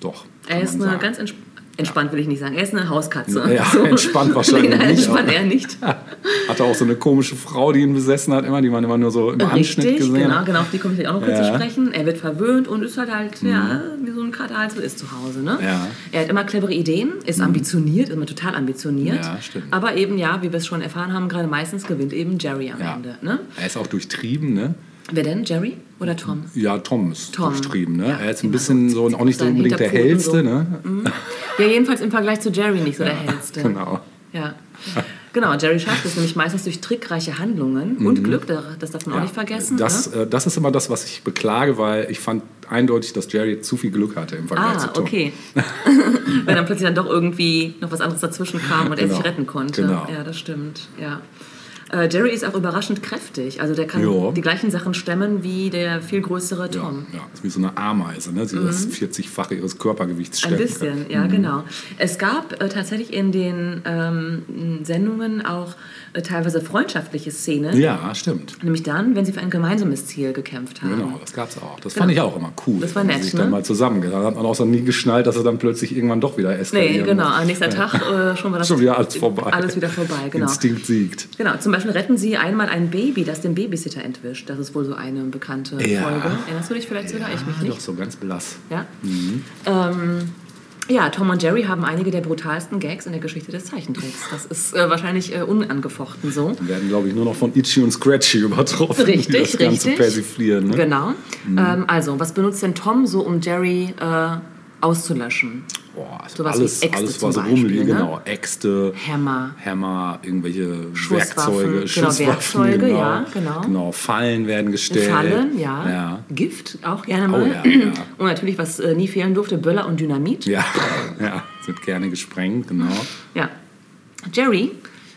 doch. Er ist eine sagen. ganz entsp entspannt, will ich nicht sagen. Er ist eine Hauskatze. Ja, entspannt wahrscheinlich Nein, nicht, entspannt er nicht. Hatte auch so eine komische Frau, die ihn besessen hat, immer, die man immer nur so im Anschnitt Richtig, gesehen genau, hat. genau, auf die komme ich auch noch kurz Ja. Mhm. zu sprechen. Er wird verwöhnt und ist halt halt, ja, wie so ein Kater halt so ist zu Hause. Ne? Ja. Mhm. Er hat immer clevere Ideen, ist ambitioniert, immer total ambitioniert. Ja, stimmt. Aber eben, ja, wie wir es schon erfahren haben, gerade meistens gewinnt eben Jerry am. Ende. Ne? Er ist auch durchtrieben, ne? Wer denn, Jerry oder Tom? Ja, Tom ist Tom. durchtrieben, ne? Ja, er ist ein immer bisschen so so, auch nicht so unbedingt der Hinterpfoten so. hellste, ne? Ja, jedenfalls im Vergleich zu Jerry nicht so der hellste. Genau. Ja. Genau, Jerry schafft es nämlich meistens durch trickreiche Handlungen und Glück, da- das darf man auch nicht vergessen. Mhm. Das, ne? äh, das ist immer das, was ich beklage, weil ich fand eindeutig, dass Jerry zu viel Glück hatte im Vergleich zu Ah, Tom. okay. Wenn dann plötzlich dann doch irgendwie noch was anderes dazwischen kam und er Genau. sich retten konnte. Genau. Ja, das stimmt. Ja. Äh, Jerry ist auch überraschend kräftig. Also der kann Ja. die gleichen Sachen stemmen wie der viel größere Ja, Tom. ja, ist wie so eine Ameise, ne? Sie das 40-fache ihres Körpergewichts Mhm. Ein stemmen bisschen, kann. ja, genau. Es gab äh, tatsächlich in den ähm, Sendungen auch äh, teilweise freundschaftliche Szenen. Ja, stimmt. Nämlich dann, wenn sie für ein gemeinsames Ziel gekämpft haben. Genau, das gab's auch. Das fand ich auch immer cool. Das war nett, sich ne? dann mal zusammengetan. Hat man auch so nie geschnallt, dass sie dann plötzlich irgendwann doch wieder Nee, eskalieren. genau. Am nächsten Tag äh, schon war das Schon wieder alles vorbei. Alles wieder vorbei, genau. Instinkt siegt. Genau, zum Beispiel retten sie einmal ein Baby, das den Babysitter entwischt. Das ist wohl so eine bekannte Ja. Folge. Erinnerst du dich vielleicht sogar? ich mich nicht. Doch, so ganz blass. Ja? Ähm, ja, Tom und Jerry haben einige der brutalsten Gags in der Geschichte des Zeichentricks. Das ist äh, wahrscheinlich äh, unangefochten so. Werden, glaube ich, nur noch von Itchy und Scratchy übertroffen. Richtig, die das Ganze richtig. persiflieren. Ne? Genau. Ähm, also, was benutzt denn Tom so, um Jerry äh, auszulöschen? Boah, Sowas wie alles, Äxte alles was Beispiel, rumliegt, ne? genau. Äxte, Hämmer. Hämmer, irgendwelche Schusswaffen, Werkzeuge, genau, Schusswaffen, Werkzeuge, genau. ja, genau. Genau, Fallen werden gestellt. Fallen, ja. Ja, Gift auch gerne mal. Oh ja, ja. Und natürlich, was äh, nie fehlen durfte, Böller und Dynamit. ja, ja, sind gerne gesprengt, genau. Ja. Jerry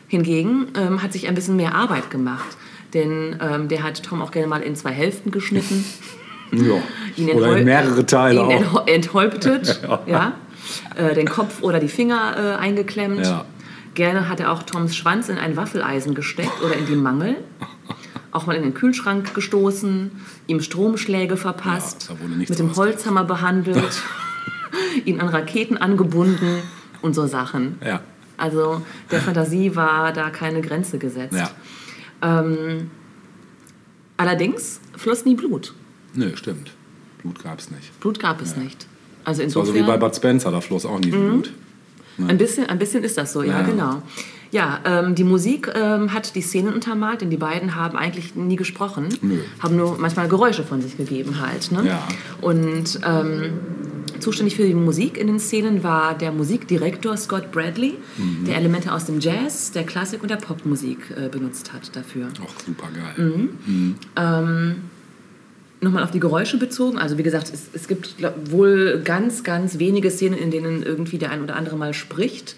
hingegen ähm, hat sich ein bisschen mehr Arbeit gemacht. Denn ähm, der hat Tom auch gerne mal in zwei Hälften geschnitten. Ja. ihn Oder in mehrere Teile ihn auch. enthäuptet, ja. Äh, den Kopf oder die Finger äh, eingeklemmt. Ja. Gerne hat er auch Toms Schwanz in ein Waffeleisen gesteckt oder in die Mangel. Auch mal in den Kühlschrank gestoßen, ihm Stromschläge verpasst, Ja, mit dem. Holzhammer behandelt, ihn an Raketen angebunden und so Sachen. Ja, Also der Fantasie war da keine Grenze gesetzt. ja. Allerdings floss nie Blut. Nö, stimmt. Blut gab es nicht. Blut gab es nicht. Also insofern, so wie bei Bud Spencer, da floss auch nie Blut. ein, bisschen, ein bisschen ist das so, ja, Ja. genau. Ja, ähm, die Musik ähm, hat die Szenen untermalt, denn die beiden haben eigentlich nie gesprochen, Nö. haben nur manchmal Geräusche von sich gegeben halt. Ne? Ja. Und ähm, zuständig für die Musik in den Szenen war der Musikdirektor Scott Bradley, Mhm. der Elemente aus dem Jazz, der Klassik und der Popmusik äh, benutzt hat dafür. Auch super geil. Mhm. Nochmal auf die Geräusche bezogen. Also wie gesagt, es, es gibt glaub, wohl ganz, ganz wenige Szenen, in denen irgendwie der ein oder andere mal spricht.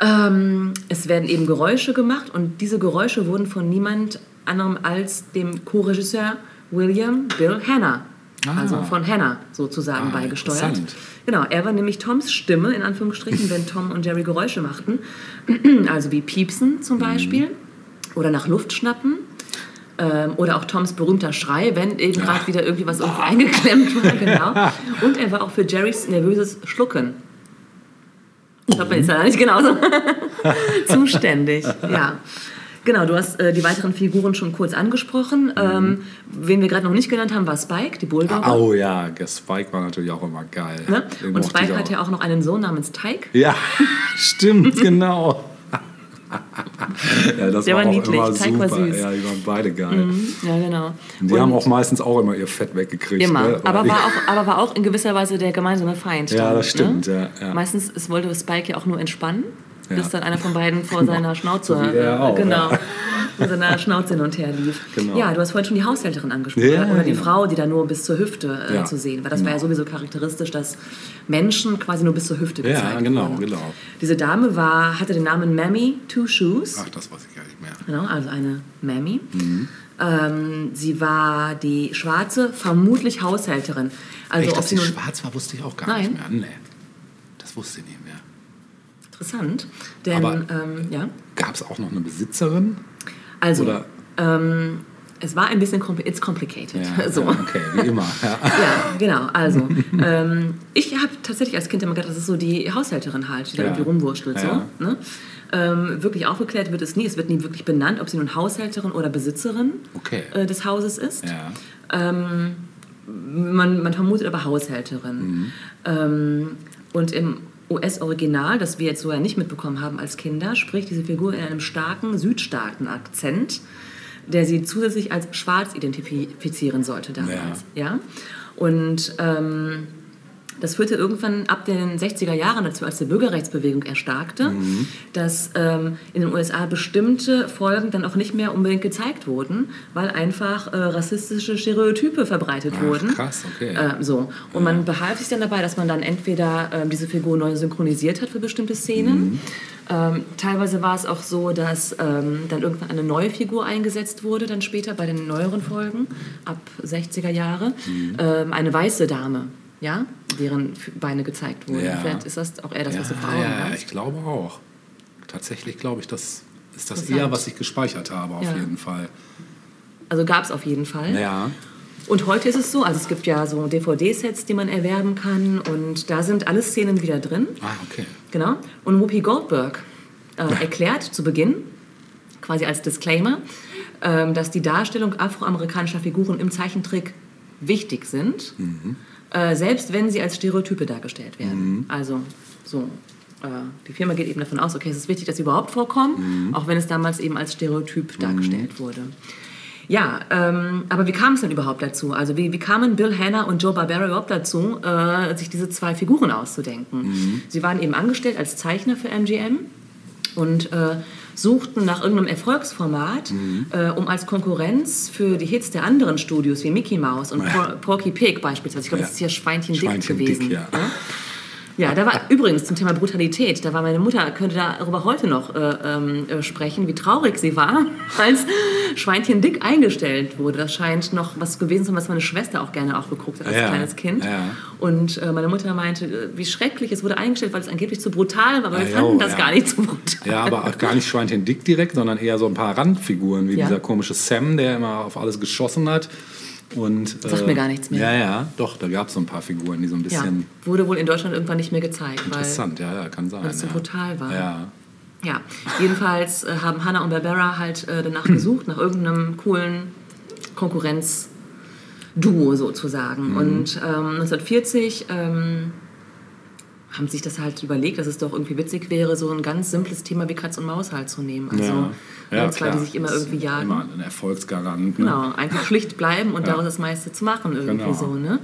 Ähm, es werden eben Geräusche gemacht und diese Geräusche wurden von niemand anderem als dem Co-Regisseur William Bill Hanna, Ah. also von Hanna sozusagen Ah, beigesteuert. Genau, er war nämlich Toms Stimme, in Anführungsstrichen, wenn Tom und Jerry Geräusche machten. Also wie Piepsen zum Beispiel oder nach Luft schnappen. Ähm, oder auch Toms berühmter Schrei, wenn eben gerade wieder irgendwie was irgendwo eingeklemmt war. Genau. Und er war auch für Jerrys nervöses Schlucken. Ich glaube, man ist ja nicht genauso zuständig. Ja. Genau, du hast äh, die weiteren Figuren schon kurz angesprochen. Ähm, wen wir gerade noch nicht genannt haben, war Spike, die Bulldogge. Oh ja, Spike war natürlich auch immer geil. Ne? Und Spike hat ja auch noch einen Sohn namens Tyke. Ja, stimmt, genau. Ja, das Der war, war auch niedlich, immer Tyke war super. süß. Ja, die waren beide geil. Ja, genau. Und die Und haben auch meistens auch immer ihr Fett weggekriegt. immer. Ne? Aber, war auch, aber war auch in gewisser Weise der gemeinsame Feind. Ja, das stimmt, Ne? ja, ja. Meistens es wollte Spike ja auch nur entspannen, Ja. bis dann einer von beiden vor seiner Schnauze, auch, genau, ja. vor seiner Schnauze hin und her lief. Genau. Ja, du hast vorhin schon die Haushälterin angesprochen. Ja, oder die genau. Frau, die da nur bis zur Hüfte äh, Ja, zu sehen war. Das war ja genau. sowieso charakteristisch, dass Menschen quasi nur bis zur Hüfte Ja, gezeigt genau, wurden. genau. Diese Dame war, hatte den Namen Mammy Two Shoes. Ach, das weiß ich gar nicht mehr. Genau, also eine Mammy. Mhm. Ähm, sie war die schwarze, vermutlich Haushälterin. Also Echt, ob dass sie nun schwarz war, wusste ich auch gar Nein. nicht mehr. Nee, das wusste ich nicht. Interessant, denn Aber- ähm, ja, Gab es auch noch eine Besitzerin? also Oder? ähm, es war ein bisschen compli it's complicated. Ja, so. ja, okay, wie immer. Ja. Ja, genau. Also, ähm, ich habe tatsächlich als Kind immer gedacht, das ist so die Haushälterin halt, die da irgendwie rumwurschtelt. So, ne? ähm, wirklich aufgeklärt wird es nie. Es wird nie wirklich benannt, ob sie nun Haushälterin oder Besitzerin Okay. äh, des Hauses ist. Ja. Ähm, man, man vermutet aber Haushälterin. Ähm, und im US-Original, das wir jetzt so ja nicht mitbekommen haben als Kinder, spricht diese Figur in einem starken Südstaaten-Akzent, der sie zusätzlich als schwarz identifizieren sollte damals. Ja. Und ähm, das führte irgendwann ab den 60er Jahren dazu, als die Bürgerrechtsbewegung erstarkte, dass ähm, in den USA bestimmte Folgen dann auch nicht mehr unbedingt gezeigt wurden, weil einfach äh, rassistische Stereotype verbreitet Ach, wurden. krass, okay. Äh, so. Und man behalf sich dann dabei, dass man dann entweder ähm, diese Figur neu synchronisiert hat für bestimmte Szenen. Ähm, teilweise war es auch so, dass ähm, dann irgendwann eine neue Figur eingesetzt wurde, dann später bei den neueren Folgen, ab 60er Jahre. Ähm, eine weiße Dame, ja, deren Beine gezeigt wurden. Ja. Vielleicht ist das auch eher das, was du vor ja, Augen ja, hast. ich glaube auch. Tatsächlich glaube ich, das ist das eher, was ich gespeichert habe, auf Ja. jeden Fall. Also gab es auf jeden Fall. Ja. Und heute ist es so, also es gibt ja so DVD-Sets, die man erwerben kann und da sind alle Szenen wieder drin. Ah, okay. Genau. Und Whoopi Goldberg äh, erklärt zu Beginn, quasi als Disclaimer, ähm, dass die Darstellung afroamerikanischer Figuren im Zeichentrick wichtig sind, äh, selbst wenn sie als Stereotype dargestellt werden. Also so. äh, Die Firma geht eben davon aus, okay, es ist wichtig, dass sie überhaupt vorkommen, auch wenn es damals eben als Stereotyp dargestellt wurde. Ja, ähm, aber wie kam es denn überhaupt dazu? Also wie, wie kamen Bill Hanna und Joe Barbera überhaupt dazu, äh, sich diese zwei Figuren auszudenken? Sie waren eben angestellt als Zeichner für MGM und äh, suchten nach irgendeinem Erfolgsformat, äh, um als Konkurrenz für die Hits der anderen Studios wie Mickey Mouse und Por Porky Pig beispielsweise, ich glaube, Ja. das ist hier Schweinchen Dick Schweinchen gewesen. Dick, ja. Ja, da war übrigens zum Thema Brutalität, da war meine Mutter, könnte darüber heute noch äh, ähm, äh, sprechen, wie traurig sie war, als Schweinchen Dick eingestellt wurde. Das scheint noch was gewesen zu sein, was meine Schwester auch gerne auch geguckt hat als Ja, kleines Kind. ja. Und äh, meine Mutter meinte, äh, wie schrecklich, es wurde eingestellt, weil es angeblich zu brutal war, aber wir Ah, fanden jo, das ja. gar nicht zu brutal. Ja, aber auch gar nicht Schweinchen dick direkt, sondern eher so ein paar Randfiguren, wie Ja. dieser komische Sam, der immer auf alles geschossen hat. Und, äh, Sagt mir gar nichts mehr. Ja, ja, doch, da gab es so ein paar Figuren, die so ein Ja, bisschen wurde wohl in Deutschland irgendwann nicht mehr gezeigt, weil interessant, ja, ja, kann sein. weil es so ja. brutal war. Ja. Ja, jedenfalls äh, haben Hannah und Barbara halt äh, danach gesucht, nach irgendeinem coolen Konkurrenzduo sozusagen. Und ähm, 1940 ähm, haben sich das halt überlegt, dass es doch irgendwie witzig wäre, so ein ganz simples Thema wie Katz und Maus halt zu nehmen. Also ja. ja, und zwar, die sich immer irgendwie jagen. Immer ein Erfolgsgarant. Ne? Genau, einfach schlicht bleiben und daraus das meiste zu machen irgendwie Genau. so. Ne?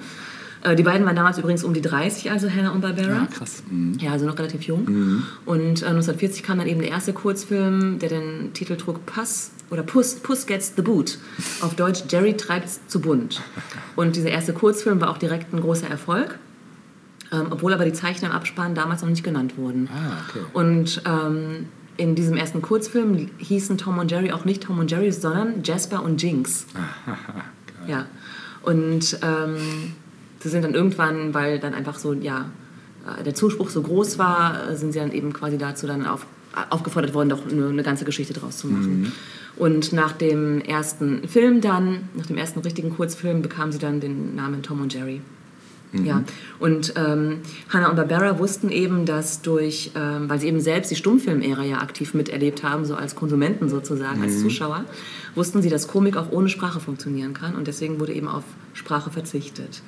Äh, Die beiden waren damals übrigens um die 30, also Hannah und Barbara. Ja, krass. Mhm. Ja, also noch relativ jung. Und äh, 1940 kam dann eben der erste Kurzfilm, der den Titel trug Puss oder Puss, Puss Gets the Boot. Auf Deutsch Jerry treibt's zu bunt. Und dieser erste Kurzfilm war auch direkt ein großer Erfolg. Ähm, obwohl aber die Zeichner im Abspann damals noch nicht genannt wurden. Ah, okay. Und ähm, in diesem ersten Kurzfilm hießen Tom und Jerry auch nicht Tom und Jerry, sondern Jasper und Jinx. ja. Und ähm, sie sind dann irgendwann, weil dann einfach so, ja, äh, der Zuspruch so groß war, äh, sind sie dann eben quasi dazu dann auf, aufgefordert worden, doch eine, eine ganze Geschichte draus zu machen. Und nach dem ersten Film dann, nach dem ersten richtigen Kurzfilm, bekamen sie dann den Namen Tom und Jerry. Ja, und ähm, Hanna und Barbera wussten eben, dass durch, ähm, weil sie eben selbst die Stummfilmära ja aktiv miterlebt haben, so als Konsumenten sozusagen, als Zuschauer, wussten sie, dass Komik auch ohne Sprache funktionieren kann und deswegen wurde eben auf Sprache verzichtet.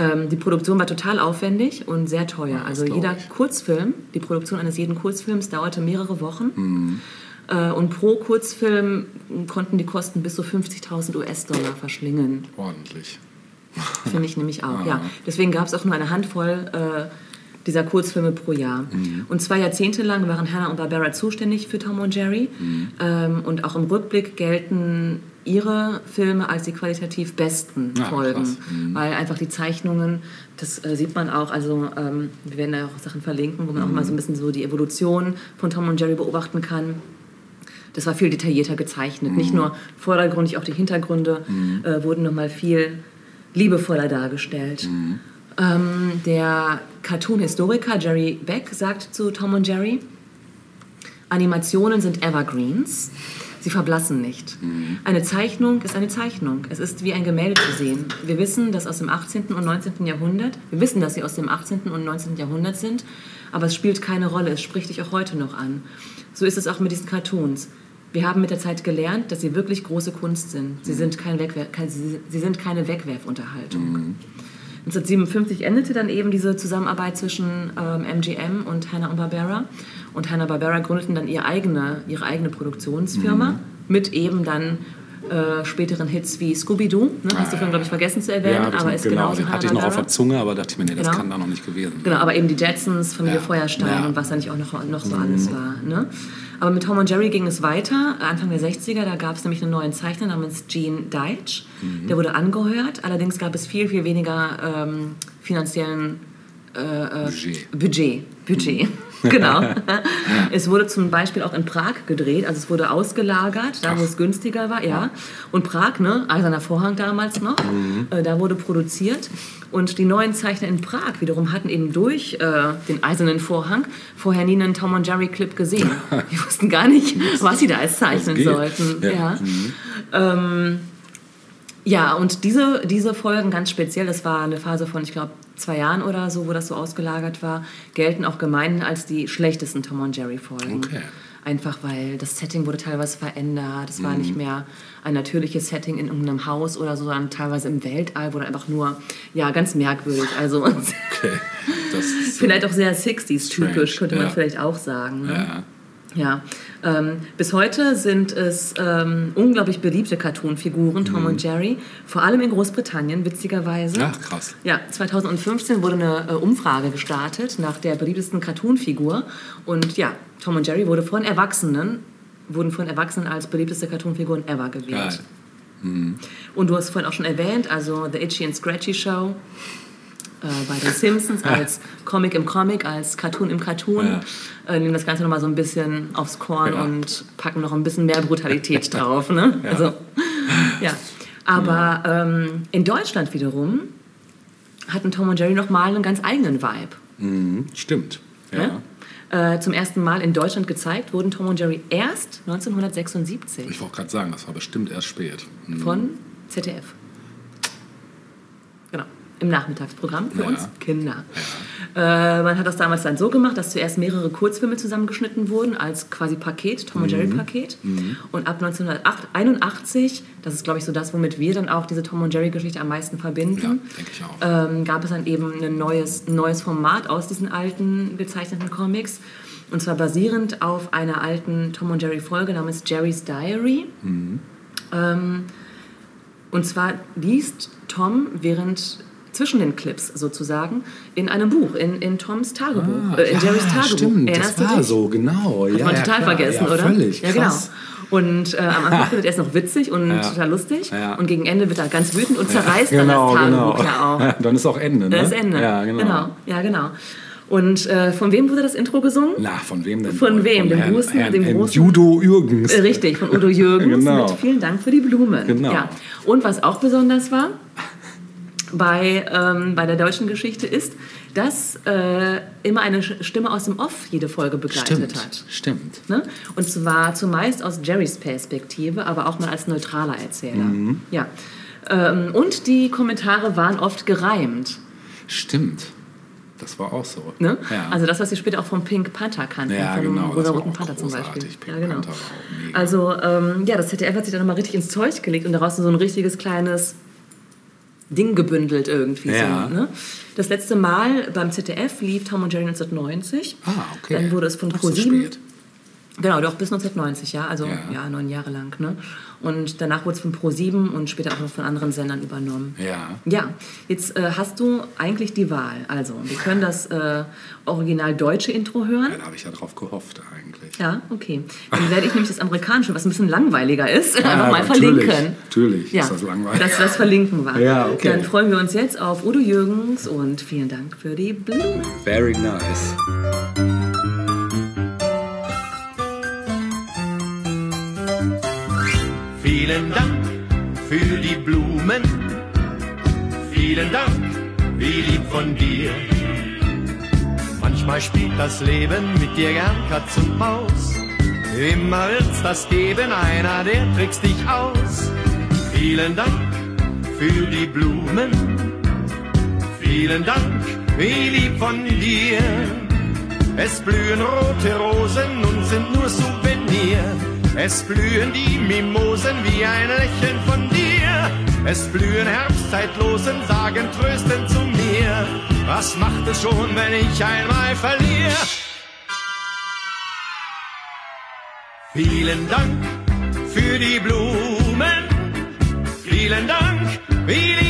ähm, die Produktion war total aufwendig und sehr teuer. Also glaub jeder. Kurzfilm, die Produktion eines jeden Kurzfilms dauerte mehrere Wochen. Äh, Und pro Kurzfilm konnten die Kosten bis zu 50.000 US-Dollar verschlingen. Ordentlich. Finde ich nämlich auch, ja. Deswegen gab es auch nur eine Handvoll äh, dieser Kurzfilme pro Jahr. Mhm. Und zwei Jahrzehnte lang waren Hannah und Barbera zuständig für Tom und Jerry. Mhm. Ähm, und auch im Rückblick gelten ihre Filme als die qualitativ besten Ah, Folgen. krass. Weil einfach die Zeichnungen, das äh, sieht man auch, also ähm, wir werden da auch Sachen verlinken, wo man auch Mhm. mal so ein bisschen so die Evolution von Tom und Jerry beobachten kann. Das war viel detaillierter gezeichnet. Mhm. Nicht nur vordergründig, auch die Hintergründe äh, wurden nochmal viel liebevoller dargestellt. Mhm. Ähm, der Cartoon-Historiker Jerry Beck sagt zu Tom und Jerry, Animationen sind Evergreens. Sie verblassen nicht. Eine Zeichnung ist eine Zeichnung. Es ist wie ein Gemälde zu sehen. Wir wissen, dass aus dem 18. und 19. Jahrhundert, wir wissen, dass sie aus dem 18. und 19. Jahrhundert sind, aber es spielt keine Rolle. Es spricht dich auch heute noch an. So ist es auch mit diesen Cartoons. Wir haben mit der Zeit gelernt, dass sie wirklich große Kunst sind. Sie sind, kein Wegwer kein, sie, sie sind keine Wegwerfunterhaltung. 1957 endete dann eben diese Zusammenarbeit zwischen ähm, MGM und Hanna und Barbera. Und Hanna Barbera gründeten dann ihre eigene, ihre eigene Produktionsfirma mit eben dann äh, späteren Hits wie Scooby-Doo. Ne? Hast du vorhin, glaube ich, vergessen zu erwähnen, das- aber ist genau, genauso den hatte ich noch auf der Zunge, aber dachte ich mir, nee, das Genau. kann da noch nicht gewesen. Genau, aber eben die Jetsons, Familie Ja. Feuerstein Ja. Mhm. und was da nicht auch noch, noch so alles war. Ne? Aber mit Tom und Jerry ging es weiter. Anfang der 60er, da gab es nämlich einen neuen Zeichner namens Gene Deitch. Mhm. Der wurde angeheuert. Allerdings gab es viel, viel weniger ähm, finanziellen Budget. Budget. Budget. Genau. es wurde zum Beispiel auch in Prag gedreht, also es wurde ausgelagert, da wo es günstiger war, ja. Und Prag, ne, eiserner Vorhang damals noch, äh, da wurde produziert. Und die neuen Zeichner in Prag wiederum hatten eben durch äh, den eisernen Vorhang vorher nie einen Tom und Jerry Clip gesehen. Die wussten gar nicht, was sie da als zeichnen sollten. Ja. Ja. Ähm, ja, und diese, diese Folgen ganz speziell, das war eine Phase von, ich glaube, zwei Jahren oder so, wo das so ausgelagert war, gelten auch gemeinhin als die schlechtesten Tom und Jerry Folgen. Okay. Einfach weil das Setting wurde teilweise verändert. Es Mhm. war nicht mehr ein natürliches Setting in irgendeinem Haus oder so, sondern teilweise im Weltall wurde einfach nur, ja, ganz merkwürdig. Also Okay. Vielleicht auch sehr 60s-typisch, Strange, könnte man ja. vielleicht auch sagen. Ne? ja. Ja, ähm, bis heute sind es ähm, unglaublich beliebte Cartoon-Figuren, Tom und Jerry, vor allem in Großbritannien, witzigerweise. Ach, krass. Ja, 2015 wurde eine äh, Umfrage gestartet nach der beliebtesten Cartoon-Figur und ja, Tom und Jerry wurde von Erwachsenen, wurden von Erwachsenen als beliebteste Cartoon-Figuren ever gewählt. Geil. Und du hast vorhin auch schon erwähnt, also The Itchy and Scratchy Show äh, bei den Simpsons als Comic im Comic, als Cartoon im Cartoon. Ja. Äh, nehmen das Ganze nochmal so ein bisschen aufs Korn Ja. und packen noch ein bisschen mehr Brutalität drauf. Ne? Also, ja. Aber ähm, in Deutschland wiederum hatten Tom und Jerry nochmal einen ganz eigenen Vibe. Mhm. Stimmt. Ja. Ne? Äh, zum ersten Mal in Deutschland gezeigt wurden Tom und Jerry erst 1976 Ich wollte gerade sagen, das war bestimmt erst spät. Mhm. von ZDF. Im Nachmittagsprogramm für Ja. uns Kinder. Äh, man hat das damals dann so gemacht, dass zuerst mehrere Kurzfilme zusammengeschnitten wurden als quasi Paket, Tom und Jerry Paket. Und ab 1981, das ist glaube ich so das, womit wir dann auch diese Tom und Jerry Geschichte am meisten Ja, verbinden, auch. ähm, gab es dann eben ein neues, neues Format aus diesen alten gezeichneten Comics. Und zwar basierend auf einer alten Tom und Jerry Folge namens Jerry's Diary. Ähm, und zwar liest Tom während zwischen den Clips sozusagen in einem Buch, in, in Toms Tagebuch, äh, in Jerrys Tagebuch. Ah, Stimmt, Erinnerst das war dich? so, genau. Hat ja, man ja, total klar. vergessen, ja, oder? Völlig, ja, krass. genau. Und äh, am Anfang findet er es noch witzig und Ja. total lustig. Ja. Und gegen Ende wird er ganz wütend und zerreißt Genau, dann das genau. Tagebuch ja auch. Dann ist auch Ende, ne? Das Ende. Ja, genau. Ja, genau. Und äh, von wem wurde das Intro gesungen? Na, von wem denn? Von wem? Dem Herrn, großen- Herrn, dem Herrn großen- Judo Jürgens. Richtig, von Udo Jürgens Genau. mit vielen Dank für die Blumen. Genau. Ja. Und was auch besonders war bei, ähm, bei der deutschen Geschichte ist, dass äh, immer eine Stimme aus dem Off jede Folge begleitet Stimmt, hat. stimmt. Ne? Und zwar zumeist aus Jerrys Perspektive, aber auch mal als neutraler Erzähler. Mhm. Ja. Ähm, und die Kommentare waren oft gereimt. Stimmt. Das war auch so. Ne? Ja. Also das, was wir später auch vom Pink Panther kannten. Ja, vom genau, Rosa-Roten auch Panther zum. Beispiel. Pink ja, genau. Also ähm, ja, das ZDF hat sich dann nochmal richtig ins Zeug gelegt und daraus so ein richtiges kleines Ding gebündelt irgendwie. Ja. So, ne? Das letzte Mal beim ZDF lief Tom und Jerry 1990. Ah, okay. Dann wurde es von Doch so ProSieben spät. Genau, doch bis 1990, ja, also Ja. ja, neun Jahre lang. Ne? Und danach wurde es von Pro7 und später auch noch von anderen Sendern übernommen. Ja. Ja, jetzt äh, hast du eigentlich die Wahl. Also, wir können das äh, original deutsche Intro hören. Ja, da habe ich ja drauf gehofft eigentlich. Ja, okay. Dann werde ich nämlich das amerikanische, was ein bisschen langweiliger ist, einfach Ja, mal natürlich. verlinken. Natürlich Ja, ist das langweilig. dass das verlinken war. Ja, okay. Dann freuen wir uns jetzt auf Udo Jürgens und vielen Dank für die Blumen. Very nice. Vielen Dank für die Blumen. Vielen Dank, wie lieb von dir. Manchmal spielt das Leben mit dir gern Katz und Maus. Immer wird's das geben, einer, der trickst dich aus. Vielen Dank für die Blumen. Vielen Dank, wie lieb von dir. Es blühen rote Rosen und sind nur Souvenir. Es blühen die Mimosen wie ein Lächeln von dir. Es blühen Herbstzeitlosen, sagen tröstend zu mir. Was macht es schon, wenn ich einmal verliere? Vielen Dank für die Blumen. Vielen Dank, wie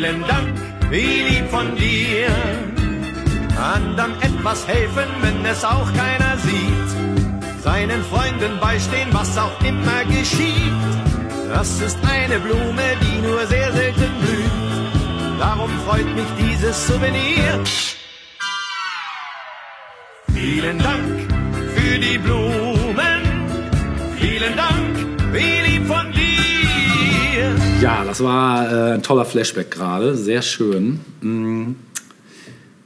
Vielen Dank, wie lieb von dir. Andern etwas helfen, wenn es auch keiner sieht. Seinen Freunden beistehen, was auch immer geschieht. Das ist eine Blume, die nur sehr selten blüht. Darum freut mich dieses Souvenir. Vielen Dank für die Blumen. Das war äh, ein toller Flashback gerade. Sehr schön. Mm.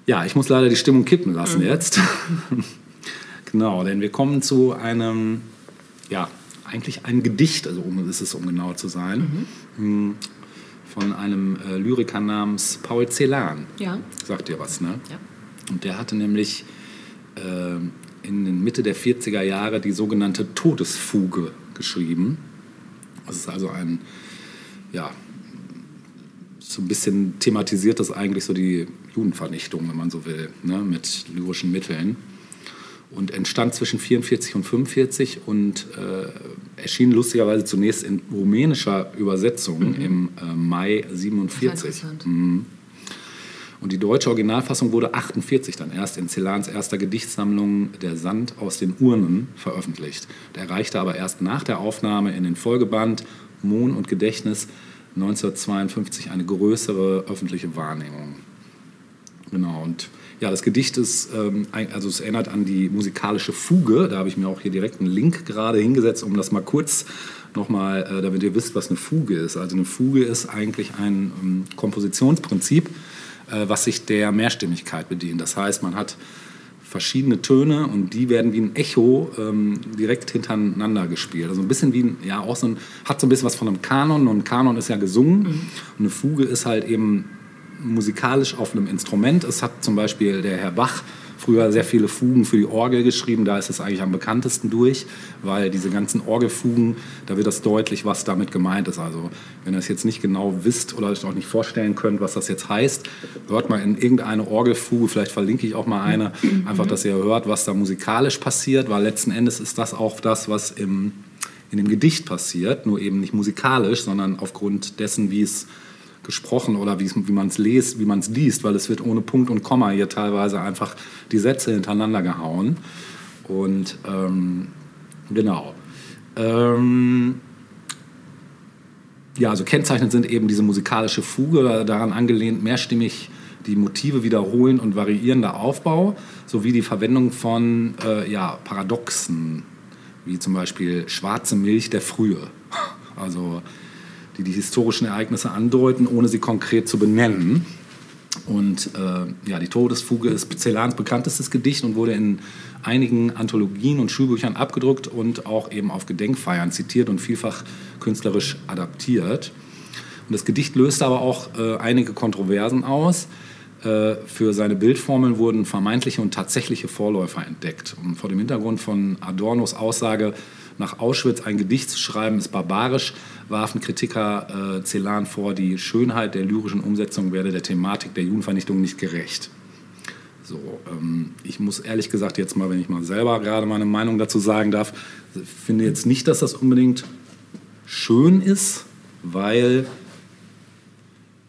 Ja, ich muss leider die Stimmung kippen lassen jetzt. genau, denn wir kommen zu einem, ja, eigentlich ein Gedicht, also um ist es, um genau zu sein, mm, von einem äh, Lyriker namens Paul Celan. Ja. Sagt dir was, ne? Ja. Und der hatte nämlich äh, in den Mitte der 40er Jahre die sogenannte Todesfuge geschrieben. Das ist also ein, ja, so ein bisschen thematisiert das eigentlich so die Judenvernichtung, wenn man so will, ne, mit lyrischen Mitteln. Und entstand zwischen 44 und 45 und äh, erschien lustigerweise zunächst in rumänischer Übersetzung im äh, Mai 47. interessant. Und die deutsche Originalfassung wurde 48 dann erst in Celans erster Gedichtsammlung Der Sand aus den Urnen veröffentlicht. Der erreichte aber erst nach der Aufnahme in den Folgeband Mohn und Gedächtnis 1952 eine größere öffentliche Wahrnehmung. Genau, und ja, das Gedicht ist, ähm, also es erinnert an die musikalische Fuge. Da habe ich mir auch hier direkt einen Link gerade hingesetzt, um das mal kurz nochmal, äh, damit ihr wisst, was eine Fuge ist. Also eine Fuge ist eigentlich ein ähm, Kompositionsprinzip, äh, was sich der Mehrstimmigkeit bedient. Das heißt, man hat verschiedene Töne und die werden wie ein Echo ähm, direkt hintereinander gespielt. Also ein bisschen wie ein, ja auch so ein, hat so ein bisschen was von einem Kanon und ein Kanon ist ja gesungen und eine Fuge ist halt eben musikalisch auf einem Instrument. Es hat zum Beispiel der Herr Bach früher sehr viele Fugen für die Orgel geschrieben. Da ist es eigentlich am bekanntesten durch, weil diese ganzen Orgelfugen, da wird das deutlich, was damit gemeint ist. Also wenn ihr es jetzt nicht genau wisst oder euch auch nicht vorstellen könnt, was das jetzt heißt, hört mal in irgendeine Orgelfuge, vielleicht verlinke ich auch mal eine, einfach, dass ihr hört, was da musikalisch passiert, weil letzten Endes ist das auch das, was im, in dem Gedicht passiert, nur eben nicht musikalisch, sondern aufgrund dessen, wie es gesprochen oder wie, man es liest, wie man es liest, weil es wird ohne Punkt und Komma hier teilweise einfach die Sätze hintereinander gehauen. Und ähm, genau. Ähm, ja, also kennzeichnend sind eben diese musikalische Fuge, daran angelehnt mehrstimmig die Motive wiederholen und variierender Aufbau sowie die Verwendung von äh, ja, Paradoxen, wie zum Beispiel schwarze Milch der Frühe. Also die die historischen Ereignisse andeuten, ohne sie konkret zu benennen. Und äh, ja, die Todesfuge ist Celans bekanntestes Gedicht und wurde in einigen Anthologien und Schulbüchern abgedruckt und auch eben auf Gedenkfeiern zitiert und vielfach künstlerisch adaptiert. Und das Gedicht löste aber auch äh, einige Kontroversen aus. Äh, für seine Bildformeln wurden vermeintliche und tatsächliche Vorläufer entdeckt. Und vor dem Hintergrund von Adornos Aussage, nach Auschwitz ein Gedicht zu schreiben, ist barbarisch, warfen Kritiker äh, Celan vor, die Schönheit der lyrischen Umsetzung werde der Thematik der Judenvernichtung nicht gerecht. So, ähm, ich muss ehrlich gesagt jetzt mal, wenn ich mal selber gerade meine Meinung dazu sagen darf, finde jetzt nicht, dass das unbedingt schön ist, weil,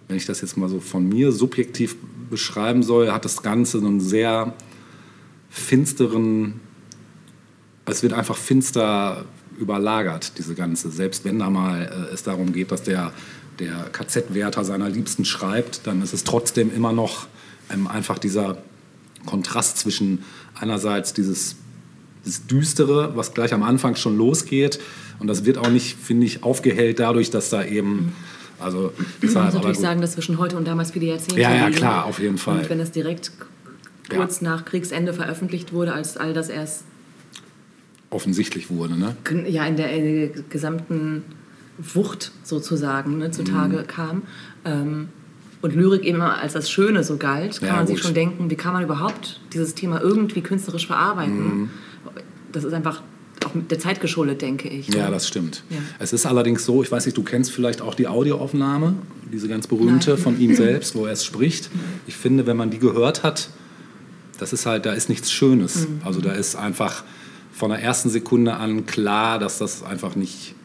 wenn ich das jetzt mal so von mir subjektiv beschreiben soll, hat das Ganze so einen sehr finsteren, es wird einfach finster überlagert, diese ganze, selbst wenn da mal äh, es darum geht, dass der, der KZ-Wärter seiner Liebsten schreibt, dann ist es trotzdem immer noch ähm, einfach dieser Kontrast zwischen einerseits dieses, dieses Düstere, was gleich am Anfang schon losgeht, und das wird auch nicht, finde ich, aufgehellt dadurch, dass da eben, also Man deshalb, muss aber natürlich sagen, dass zwischen heute und damals viele Jahrzehnte Ja, ja, klar, auf jeden Fall. Und wenn das direkt kurz nach Kriegsende veröffentlicht wurde, als all das erst offensichtlich wurde, ne? ja, in der, in der gesamten Wucht sozusagen ne, zutage Mhm. kam. Ähm, und Lyrik eben immer als das Schöne so galt, kann Ja, man sich schon denken, wie kann man überhaupt dieses Thema irgendwie künstlerisch verarbeiten? Mhm. Das ist einfach auch mit der Zeit geschuldet, denke ich. Ja, das stimmt. Ja. Es ist allerdings so, ich weiß nicht, du kennst vielleicht auch die Audioaufnahme, diese ganz berühmte Nein. von ihm selbst, wo er es spricht. Ich finde, wenn man die gehört hat, das ist halt, da ist nichts Schönes. Mhm. Also da ist einfach von der ersten Sekunde an klar, dass das einfach nicht,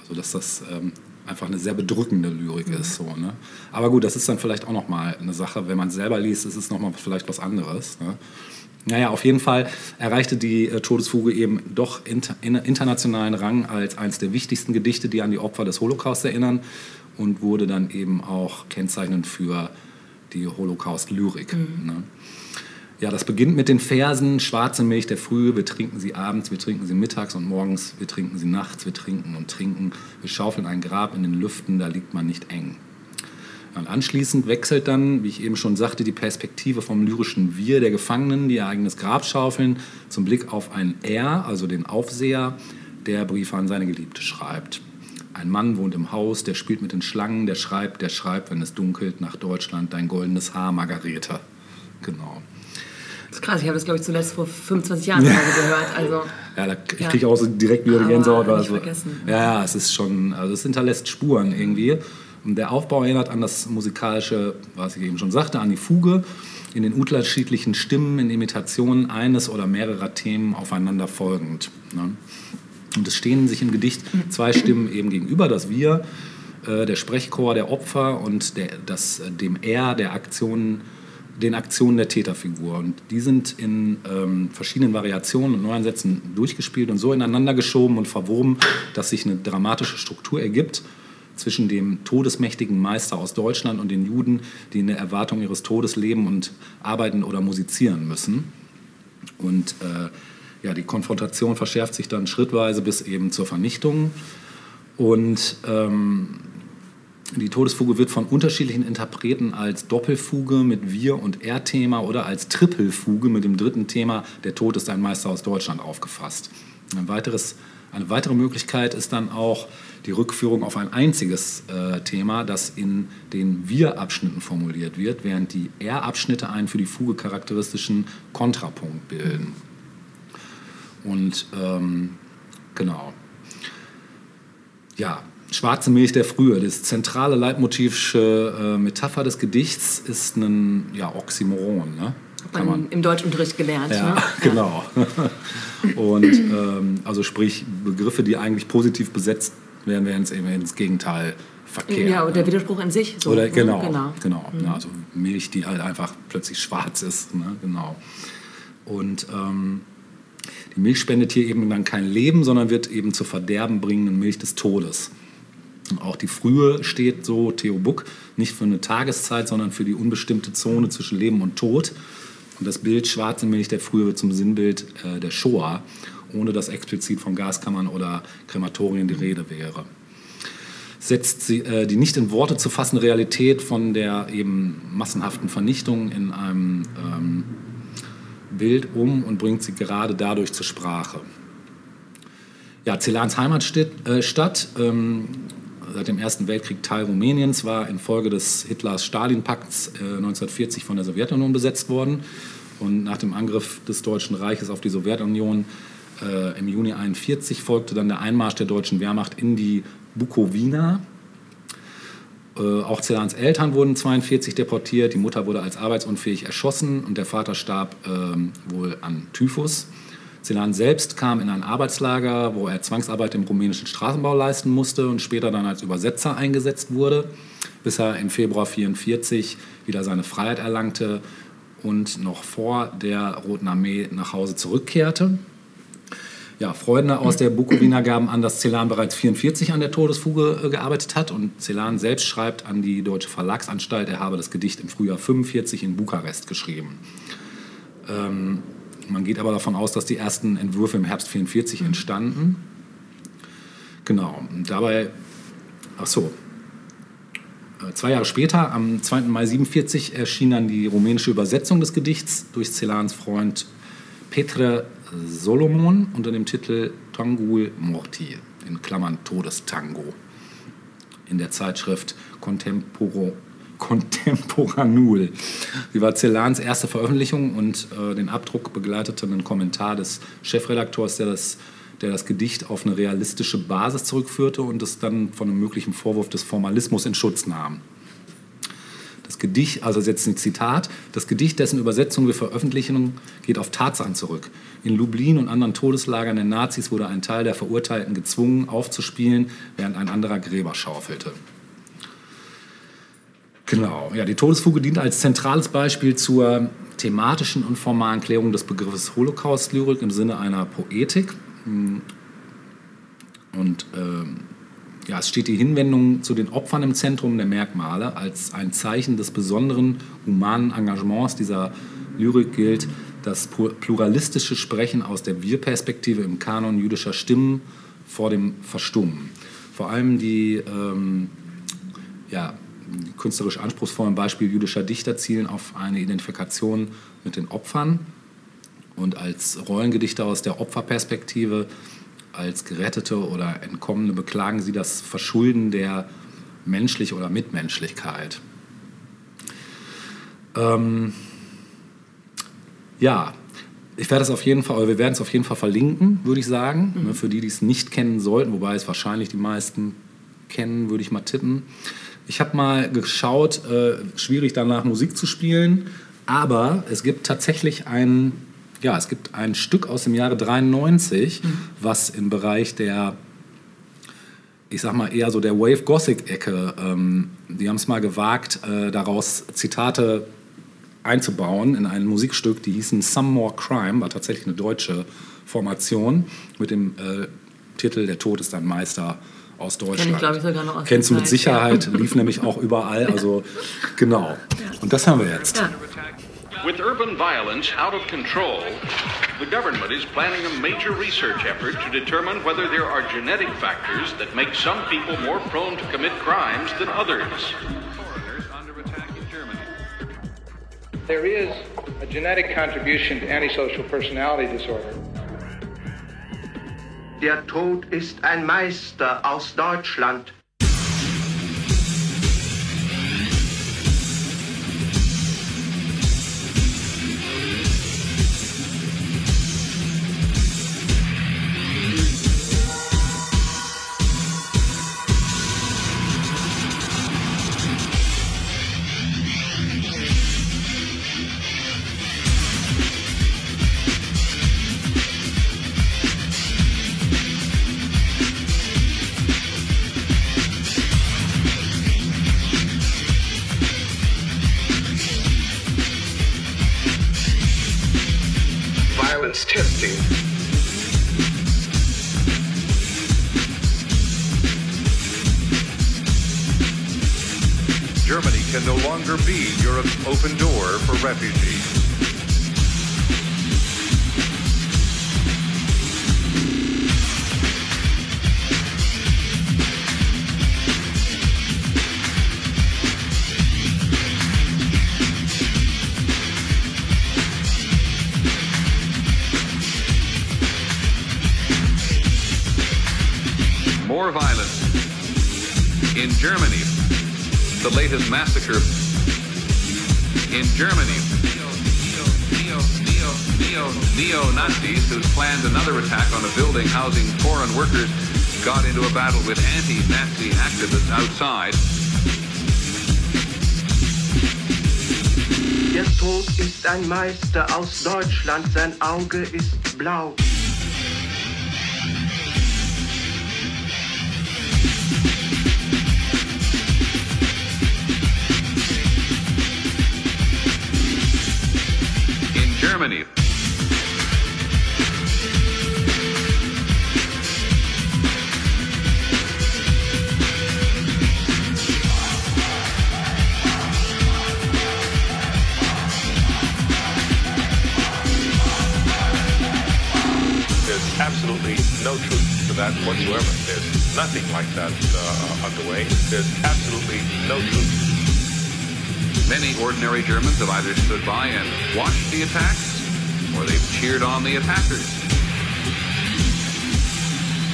also dass das ähm, einfach eine sehr bedrückende Lyrik Mhm. ist. So, ne? Aber gut, das ist dann vielleicht auch nochmal eine Sache, wenn man es selber liest, ist es nochmal vielleicht was anderes. Ne? Naja, auf jeden Fall erreichte die äh, Todesfuge eben doch inter, in, internationalen Rang als eines der wichtigsten Gedichte, die an die Opfer des Holocaust erinnern und wurde dann eben auch kennzeichnend für die Holocaust-Lyrik. Ne? Ja, das beginnt mit den Versen Schwarze Milch der Frühe, wir trinken sie abends, wir trinken sie mittags und morgens, wir trinken sie nachts, wir trinken und trinken, wir schaufeln ein Grab in den Lüften, da liegt man nicht eng. Und anschließend wechselt dann, wie ich eben schon sagte, die Perspektive vom lyrischen Wir der Gefangenen, die ihr eigenes Grab schaufeln, zum Blick auf ein Er, also den Aufseher, der Briefe an seine Geliebte schreibt. Ein Mann wohnt im Haus, der spielt mit den Schlangen, der schreibt, der schreibt, wenn es dunkelt, nach Deutschland, dein goldenes Haar, Margarete. Genau. Das ist krass, ich habe das, glaube ich, zuletzt vor 25 Jahren Hause gehört. Also, Ja, da, ich Ja. kriege auch so direkt wieder die Gänsehaut. es so- vergessen. Ja, ja, es ist schon, also es hinterlässt Spuren irgendwie. Und der Aufbau erinnert an das musikalische, was ich eben schon sagte, an die Fuge, in den unterschiedlichen Stimmen, in Imitationen eines oder mehrerer Themen aufeinander folgend. Ne? Und es stehen sich im Gedicht zwei Stimmen eben gegenüber, das Wir, äh, der Sprechchor der Opfer und der, das, dem Er der Aktionen, den Aktionen der Täterfigur. Und die sind in ähm, verschiedenen Variationen und Neuansätzen durchgespielt und so ineinander geschoben und verwoben, dass sich eine dramatische Struktur ergibt zwischen dem todesmächtigen Meister aus Deutschland und den Juden, die in der Erwartung ihres Todes leben und arbeiten oder musizieren müssen. Und äh, ja, die Konfrontation verschärft sich dann schrittweise bis eben zur Vernichtung. Und ähm, die Todesfuge wird von unterschiedlichen Interpreten als Doppelfuge mit Wir- und Er-Thema oder als Trippelfuge mit dem dritten Thema Der Tod ist ein Meister aus Deutschland aufgefasst. Ein weiteres, eine weitere Möglichkeit ist dann auch die Rückführung auf ein einziges äh, Thema, das in den Wir-Abschnitten formuliert wird, während die Er-Abschnitte einen für die Fuge charakteristischen Kontrapunkt bilden. Und ähm, genau. Ja, schwarze Milch der Frühe. Das zentrale leitmotivische äh, Metapher des Gedichts ist ein ja, Oxymoron. Ne? hat man im Deutschunterricht gelernt. Ja, ne? genau. Und ähm, also sprich Begriffe, die eigentlich positiv besetzt werden, werden ins, eben ins Gegenteil verkehrt. Ja, und der ne? Widerspruch in sich. So, Oder ne? genau, genau. genau. Ja, also Milch, die halt einfach plötzlich schwarz ist. Ne? Genau. Und ähm, die Milch spendet hier eben dann kein Leben, sondern wird eben zur Verderben bringenden Milch des Todes. Auch die Frühe steht so Theo Buck nicht für eine Tageszeit, sondern für die unbestimmte Zone zwischen Leben und Tod. Und das Bild Schwarz in Milch der Frühe wird zum Sinnbild äh, der Shoah, ohne dass explizit von Gaskammern oder Krematorien die Rede wäre. Setzt sie, äh, die nicht in Worte zu fassende Realität von der eben massenhaften Vernichtung in einem ähm, Bild um und bringt sie gerade dadurch zur Sprache. Ja, Celans Heimatstadt, äh, ähm, seit dem Ersten Weltkrieg Teil Rumäniens, war infolge des Hitlers-Stalin-Pakts äh, 1940 von der Sowjetunion besetzt worden. Und nach dem Angriff des Deutschen Reiches auf die Sowjetunion äh, im Juni 1941 folgte dann der Einmarsch der deutschen Wehrmacht in die Bukowina. Äh, auch Celans Eltern wurden 1942 deportiert. Die Mutter wurde als arbeitsunfähig erschossen und der Vater starb ähm, wohl an Typhus. Celan selbst kam in ein Arbeitslager, wo er Zwangsarbeit im rumänischen Straßenbau leisten musste und später dann als Übersetzer eingesetzt wurde, bis er im Februar 1944 wieder seine Freiheit erlangte und noch vor der Roten Armee nach Hause zurückkehrte. Ja, Freunde aus der Bukowina gaben an, dass Celan bereits 1944 an der Todesfuge äh, gearbeitet hat und Celan selbst schreibt an die Deutsche Verlagsanstalt, er habe das Gedicht im Frühjahr 1945 in Bukarest geschrieben. Ähm, man geht aber davon aus, dass die ersten Entwürfe im Herbst 1944 entstanden. Genau, und dabei, ach so, äh, Zwei Jahre später, am 2. Mai 1947, erschien dann die rumänische Übersetzung des Gedichts durch Celans Freund Petre Solomon unter dem Titel Tangul Morti, in Klammern Todestango, in der Zeitschrift Contemporo, Contemporanul. Sie war Celans erste Veröffentlichung und äh, den Abdruck begleitete ein Kommentar des Chefredakteurs, der das, der das Gedicht auf eine realistische Basis zurückführte und es dann von einem möglichen Vorwurf des Formalismus in Schutz nahm. Das Gedicht, also jetzt ein Zitat, das Gedicht, dessen Übersetzung wir veröffentlichen, geht auf Tatsachen zurück. In Lublin und anderen Todeslagern der Nazis wurde ein Teil der Verurteilten gezwungen, aufzuspielen, während ein anderer Gräber schaufelte. Genau, ja, die Todesfuge dient als zentrales Beispiel zur thematischen und formalen Klärung des Begriffes Holocaust-Lyrik im Sinne einer Poetik. Und ähm, ja, es steht die Hinwendung zu den Opfern im Zentrum der Merkmale. Als ein Zeichen des besonderen humanen Engagements dieser Lyrik gilt das pluralistische Sprechen aus der Wir-Perspektive im Kanon jüdischer Stimmen vor dem Verstummen. Vor allem die ähm, ja, künstlerisch anspruchsvollen Beispiele jüdischer Dichter zielen auf eine Identifikation mit den Opfern und als Rollengedichte aus der Opferperspektive, als Gerettete oder Entkommene beklagen sie das Verschulden der Menschlich- oder Mitmenschlichkeit. Ähm, ja, ich werde es auf jeden Fall, oder wir werden es auf jeden Fall verlinken, würde ich sagen, ne, für die, die es nicht kennen sollten, wobei es wahrscheinlich die meisten kennen, würde ich mal tippen. Ich habe mal geschaut, äh, schwierig danach Musik zu spielen, aber es gibt tatsächlich ein, ja, es gibt ein Stück aus dem Jahre 93, was im Bereich der, ich sag mal eher so der Wave Gothic Ecke, ähm, die haben es mal gewagt, äh, daraus Zitate einzubauen in ein Musikstück, die hießen Some More Crime, war tatsächlich eine deutsche Formation mit dem äh, Titel Der Tod ist ein Meister aus Deutschland. glaub ich, sogar noch aus Kennst du mit Sicherheit, lief nämlich auch überall, also genau. Und das haben wir jetzt. Ja. With urban violence out of control, the government is planning a major research effort to determine whether there are genetic factors that make some people more prone to commit crimes than others. There is a genetic contribution to antisocial personality disorder. Der Tod ist ein Meister aus Deutschland. Germany, the latest massacre. In Germany, neo-Nazis who's planned another attack on a building housing foreign workers got into a battle with anti-Nazi activists outside. Der Tod ist ein Meister aus Deutschland, sein Auge ist blau. Nothing like that uh, underway. There's absolutely no truth. many ordinary Germans have either stood by and watched the attacks, or they've cheered on the attackers.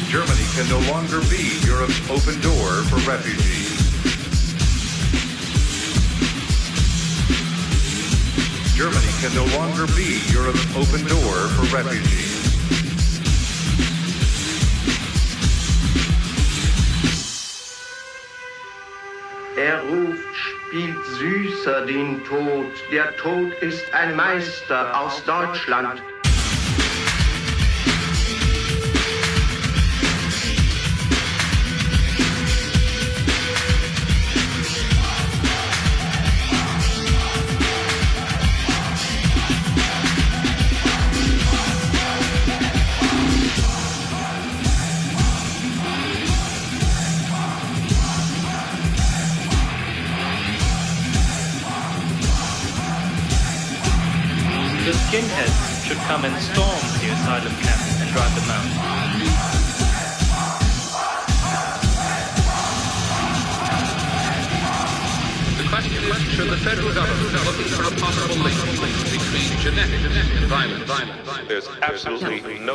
Germany can no longer be Europe's open door for refugees. Germany can no longer be Europe's open door for refugees. Spielt süßer den Tod. Der Tod ist ein Meister aus Deutschland.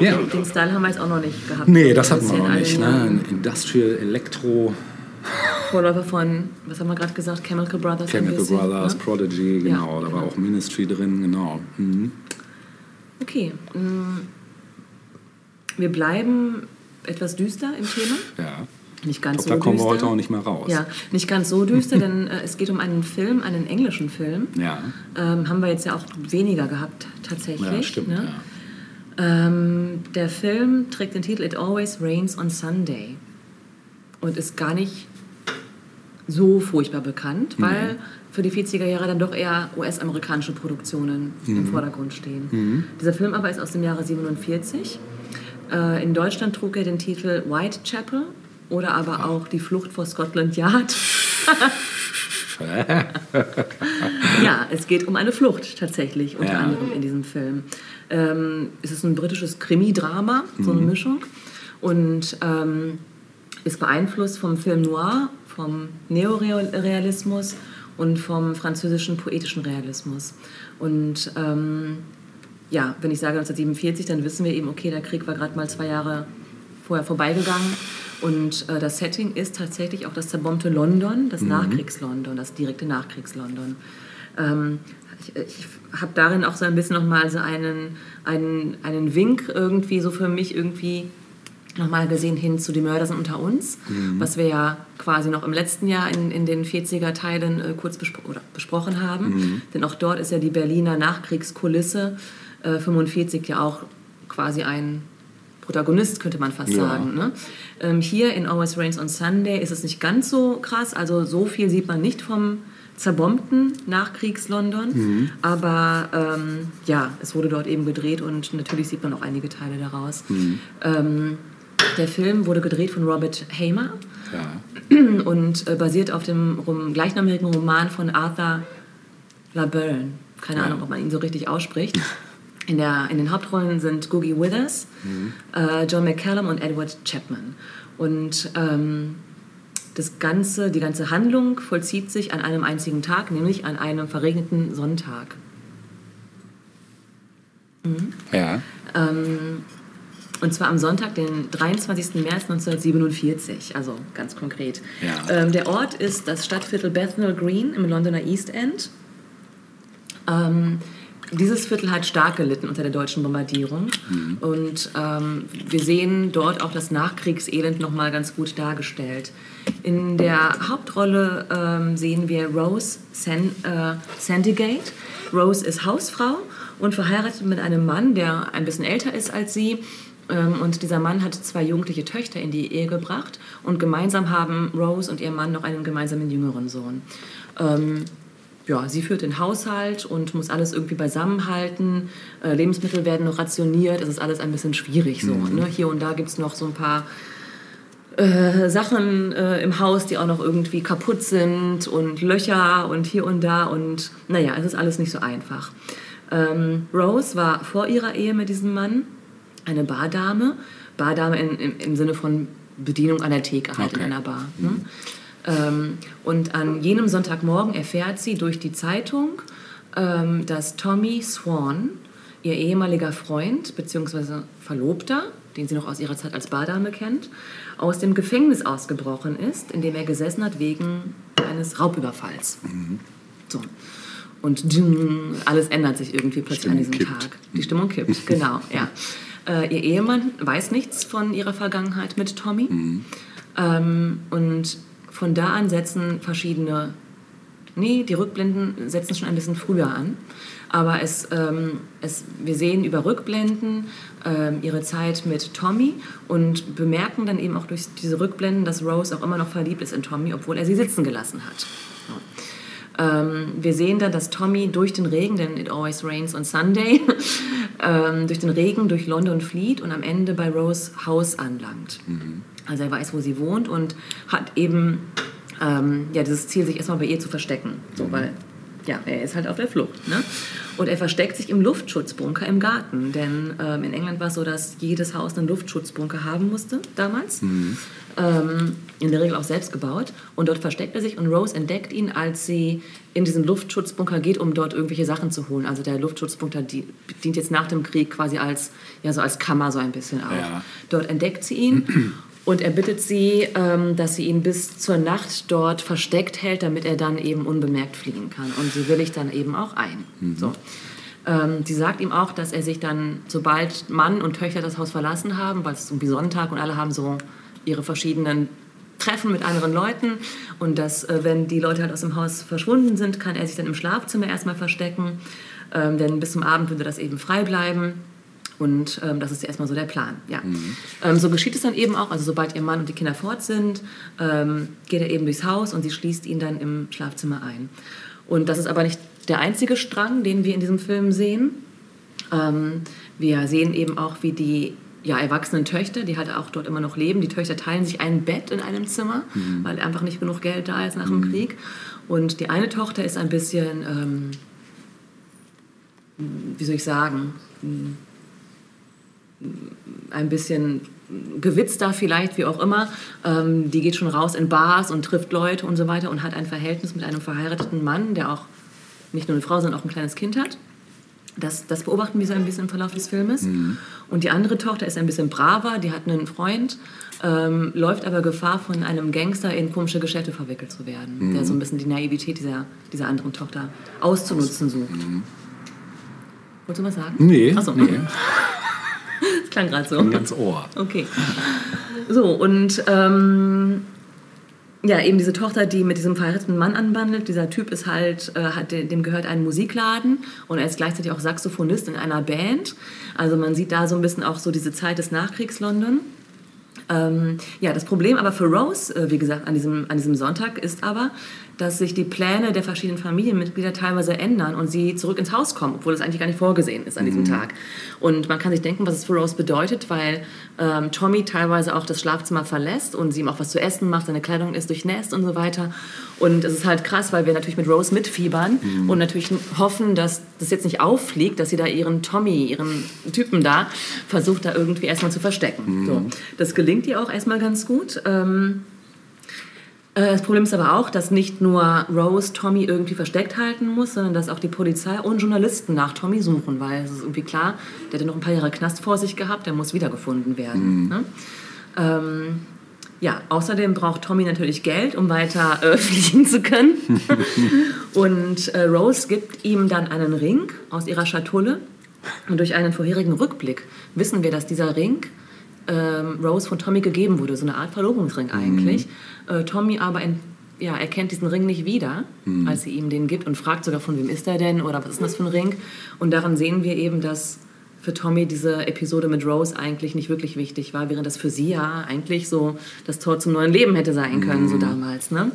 Ja. truth. Den Style haben wir jetzt auch noch nicht gehabt. Nee, das hatten wir noch nicht. Ne? Industrial Electro, Vorläufer von, was haben wir gerade gesagt, Chemical Brothers. Chemical Brothers, ne? Prodigy, genau. Ja, da war auch Ministry drin, genau. Mhm. Okay. mm, Wir bleiben etwas düster im Thema. Ja. Nicht ganz Ich glaube, so da kommen wir düster. heute auch nicht mehr raus. Ja, nicht ganz so düster, denn äh, es geht um einen Film, einen englischen Film. Ja, Ähm, haben wir jetzt ja auch weniger gehabt, tatsächlich. ja stimmt. ne? Ja. Ähm, der Film trägt den Titel It Always Rains on Sunday und ist gar nicht so furchtbar bekannt, weil für die 40er Jahre dann doch eher US-amerikanische Produktionen im Vordergrund stehen. Dieser Film aber ist aus dem Jahre 47. Äh, in Deutschland trug er den Titel Whitechapel oder aber auch Die Flucht vor Scotland Yard. ja, es geht um eine Flucht tatsächlich, unter Ja. anderem in diesem Film. Ähm, es ist ein britisches Krimi-Drama, so eine Mischung. Und ähm, ist beeinflusst vom Film Noir, vom Neorealismus und vom französischen poetischen Realismus. Und ähm, ja, wenn ich sage 1947, dann wissen wir eben, okay, der Krieg war gerade mal zwei Jahre vorher vorbeigegangen. Und äh, das Setting ist tatsächlich auch das zerbombte London, das Nachkriegs-London, das direkte Nachkriegs-London. Ähm, ich ich habe darin auch so ein bisschen nochmal so einen, einen, einen Wink irgendwie so für mich irgendwie nochmal gesehen hin zu Die Mörder sind unter uns, was wir ja quasi noch im letzten Jahr in, in den 40er-Teilen äh, kurz bespro oder besprochen haben. Denn auch dort ist ja die Berliner Nachkriegskulisse äh, 45 ja auch quasi ein Protagonist, könnte man fast Ja. sagen. Ne? Ähm, hier in Always Rains on Sunday ist es nicht ganz so krass, also so viel sieht man nicht vom zerbombten Nachkriegs-London, aber ähm, ja, es wurde dort eben gedreht und natürlich sieht man auch einige Teile daraus. Ähm, der Film wurde gedreht von Robert Hamer Ja. und äh, basiert auf dem rom gleichnamigen Roman von Arthur LaBerne. Keine Ja. Ahnung, ob man ihn so richtig ausspricht. In, der, in den Hauptrollen sind Googie Withers, äh, John McCallum und Edward Chapman. Und ähm, das ganze, die ganze Handlung vollzieht sich an einem einzigen Tag, nämlich an einem verregneten Sonntag. Ja. Ähm, und zwar am Sonntag, den 23. März 1947, also ganz konkret. Ja. Ähm, der Ort ist das Stadtviertel Bethnal Green im Londoner East End. Ähm, dieses Viertel hat stark gelitten unter der deutschen Bombardierung. Und ähm, wir sehen dort auch das Nachkriegselend nochmal ganz gut dargestellt. In der Hauptrolle ähm, sehen wir Rose San, äh, Sandygate. Rose ist Hausfrau und verheiratet mit einem Mann, der ein bisschen älter ist als sie. Ähm, Und dieser Mann hat zwei jugendliche Töchter in die Ehe gebracht und gemeinsam haben Rose und ihr Mann noch einen gemeinsamen jüngeren Sohn. Ähm, ja, sie führt den Haushalt und muss alles irgendwie beisammenhalten. Äh, Lebensmittel werden noch rationiert. Es ist alles ein bisschen schwierig so. Ne? Hier und da gibt es noch so ein paar äh, Sachen äh, im Haus, die auch noch irgendwie kaputt sind und Löcher und hier und da. Und naja, es ist alles nicht so einfach. Ähm, Rose war vor ihrer Ehe mit diesem Mann eine Bardame. Bardame in, im, im Sinne von Bedienung an der Theke halt in Okay. einer Bar. Ne? Ähm, und an jenem Sonntagmorgen erfährt sie durch die Zeitung, ähm, dass Tommy Swan, ihr ehemaliger Freund bzw. Verlobter, den sie noch aus ihrer Zeit als Bardame kennt, aus dem Gefängnis ausgebrochen ist, in dem er gesessen hat wegen eines Raubüberfalls. So. Und alles ändert sich irgendwie plötzlich an Stimmung diesem kippt. Tag. Die Stimmung kippt, genau, ja. Äh, ihr Ehemann weiß nichts von ihrer Vergangenheit mit Tommy. Ähm, und von da an setzen verschiedene, nee, die Rückblenden setzen schon ein bisschen früher an. Aber es, ähm, es, wir sehen über Rückblenden ihre Zeit mit Tommy und bemerken dann eben auch durch diese Rückblenden, dass Rose auch immer noch verliebt ist in Tommy, obwohl er sie sitzen gelassen hat. Ähm, wir sehen dann, dass Tommy durch den Regen, denn it always rains on Sunday, ähm, durch den Regen durch London flieht und am Ende bei Rose Haus anlangt. Also er weiß, wo sie wohnt und hat eben ähm, ja, dieses Ziel, sich erstmal bei ihr zu verstecken. So, weil ja, er ist halt auf der Flucht. Ne? Und er versteckt sich im Luftschutzbunker im Garten. Denn ähm, in England war es so, dass jedes Haus einen Luftschutzbunker haben musste damals. Ähm, in der Regel auch selbst gebaut. Und dort versteckt er sich und Rose entdeckt ihn, als sie in diesen Luftschutzbunker geht, um dort irgendwelche Sachen zu holen. Also der Luftschutzbunker die, dient jetzt nach dem Krieg quasi als, ja, so als Kammer so ein bisschen auch. Ja. Dort entdeckt sie ihn und er bittet sie, ähm, dass sie ihn bis zur Nacht dort versteckt hält, damit er dann eben unbemerkt fliehen kann. Und sie willigt dann eben auch ein. So. Ähm, sie sagt ihm auch, dass er sich dann, sobald Mann und Töchter das Haus verlassen haben, weil es ist irgendwie Sonntag und alle haben so ihre verschiedenen Treffen mit anderen Leuten und dass, äh, wenn die Leute halt aus dem Haus verschwunden sind, kann er sich dann im Schlafzimmer erstmal verstecken, ähm, denn bis zum Abend würde das eben frei bleiben. Und ähm, das ist erstmal so der Plan. Ja. Ähm, so geschieht es dann eben auch. Also sobald ihr Mann und die Kinder fort sind, ähm, geht er eben durchs Haus und sie schließt ihn dann im Schlafzimmer ein. Und das ist aber nicht der einzige Strang, den wir in diesem Film sehen. Ähm, wir sehen eben auch, wie die ja, erwachsenen Töchter, die halt auch dort immer noch leben, die Töchter teilen sich ein Bett in einem Zimmer, weil einfach nicht genug Geld da ist nach dem Krieg. Und die eine Tochter ist ein bisschen, ähm, wie soll ich sagen, ein bisschen gewitzter vielleicht, wie auch immer. Ähm, die geht schon raus in Bars und trifft Leute und so weiter und hat ein Verhältnis mit einem verheirateten Mann, der auch nicht nur eine Frau, sondern auch ein kleines Kind hat. Das, das beobachten wir so ein bisschen im Verlauf des Filmes. Und die andere Tochter ist ein bisschen braver, die hat einen Freund, ähm, läuft aber Gefahr, von einem Gangster in komische Geschäfte verwickelt zu werden, der so ein bisschen die Naivität dieser, dieser anderen Tochter auszunutzen sucht. Wolltest du was sagen? Nee, Achso, nee. klang gerade so. Ganz Ohr. Okay. So, und ähm, ja, eben diese Tochter, die mit diesem verheirateten Mann anbandelt. Dieser Typ ist halt, äh, hat, dem gehört ein Musikladen und er ist gleichzeitig auch Saxophonist in einer Band. Also man sieht da so ein bisschen auch so diese Zeit des Nachkriegs-London. Ähm, ja, das Problem aber für Rose, äh, wie gesagt, an diesem, an diesem Sonntag ist aber, dass sich die Pläne der verschiedenen Familienmitglieder teilweise ändern und sie zurück ins Haus kommen, obwohl das eigentlich gar nicht vorgesehen ist an diesem Tag. Und man kann sich denken, was es für Rose bedeutet, weil ähm, Tommy teilweise auch das Schlafzimmer verlässt und sie ihm auch was zu essen macht, seine Kleidung ist durchnässt und so weiter. Und es ist halt krass, weil wir natürlich mit Rose mitfiebern und natürlich hoffen, dass das jetzt nicht auffliegt, dass sie da ihren Tommy, ihren Typen da, versucht da irgendwie erstmal zu verstecken. So. Das gelingt ihr auch erstmal ganz gut. Ähm, äh, das Problem ist aber auch, dass nicht nur Rose Tommy irgendwie versteckt halten muss, sondern dass auch die Polizei und Journalisten nach Tommy suchen, weil es ist irgendwie klar, der hat noch ein paar Jahre Knast vor sich gehabt, der muss wiedergefunden werden. Ne? Ähm, ja, außerdem braucht Tommy natürlich Geld, um weiter äh, fliegen zu können. und äh, Rose gibt ihm dann einen Ring aus ihrer Schatulle. Und durch einen vorherigen Rückblick wissen wir, dass dieser Ring ähm, Rose von Tommy gegeben wurde, so eine Art Verlobungsring eigentlich. Äh, Tommy aber in, ja, erkennt diesen Ring nicht wieder, als sie ihm den gibt und fragt sogar, von wem ist er denn oder was ist denn das für ein Ring? Und daran sehen wir eben, dass für Tommy diese Episode mit Rose eigentlich nicht wirklich wichtig war, während das für sie ja eigentlich so das Tor zum neuen Leben hätte sein können, so damals. Ne?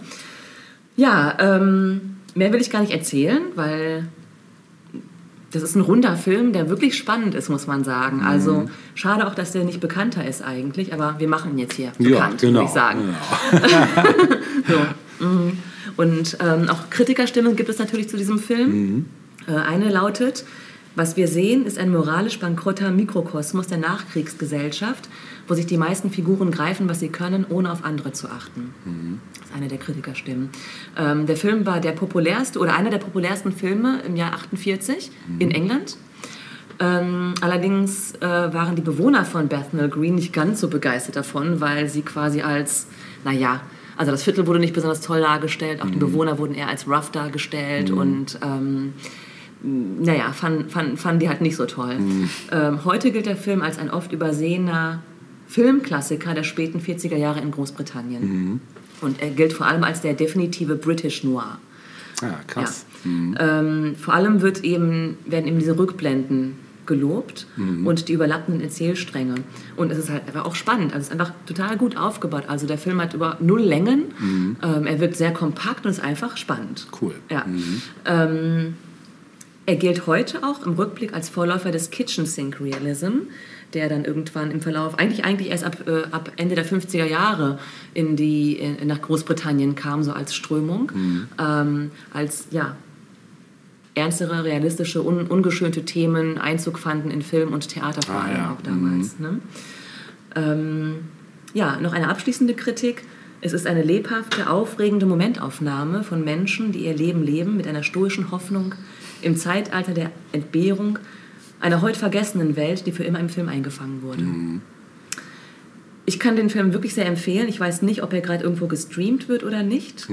Ja, ähm, mehr will ich gar nicht erzählen, weil das ist ein runder Film, der wirklich spannend ist, muss man sagen. Also schade auch, dass der nicht bekannter ist eigentlich, aber wir machen ihn jetzt hier Ja, bekannt, genau. würde ich sagen. so, mhm. Und ähm, auch Kritikerstimmen gibt es natürlich zu diesem Film. Äh, eine lautet, was wir sehen, ist ein moralisch bankrotter Mikrokosmos der Nachkriegsgesellschaft, wo sich die meisten Figuren greifen, was sie können, ohne auf andere zu achten. Das ist eine der Kritikerstimmen. Ähm, der Film war der populärste oder einer der populärsten Filme im Jahr 48 in England. Ähm, allerdings äh, waren die Bewohner von Bethnal Green nicht ganz so begeistert davon, weil sie quasi als, naja, also das Viertel wurde nicht besonders toll dargestellt, auch die Bewohner wurden eher als rough dargestellt und ähm, naja, fanden fand, fanden die halt nicht so toll. Ähm, heute gilt der Film als ein oft übersehener Filmklassiker der späten 40er Jahre in Großbritannien. Und er gilt vor allem als der definitive British Noir. Ja, krass. Ähm, vor allem wird eben, werden eben diese Rückblenden gelobt und die überlappenden Erzählstränge. Und es ist halt einfach auch spannend. Also es ist einfach total gut aufgebaut. Also der Film hat über null Längen. Ähm, er wirkt sehr kompakt und ist einfach spannend. Cool. Ja. Ähm, er gilt heute auch im Rückblick als Vorläufer des Kitchen Sink Realism, der dann irgendwann im Verlauf, eigentlich, eigentlich erst ab, äh, ab Ende der 50er Jahre in die, in, nach Großbritannien kam, so als Strömung. Ähm, als, ja, ernstere, realistische, un, ungeschönte Themen Einzug fanden in Film und Theater vor Ah, allem ja. auch damals. Ne? Ähm, ja, noch eine abschließende Kritik. Es ist eine lebhafte, aufregende Momentaufnahme von Menschen, die ihr Leben leben mit einer stoischen Hoffnung im Zeitalter der Entbehrung einer heute vergessenen Welt, die für immer im Film eingefangen wurde. Ich kann den Film wirklich sehr empfehlen. Ich weiß nicht, ob er gerade irgendwo gestreamt wird oder nicht.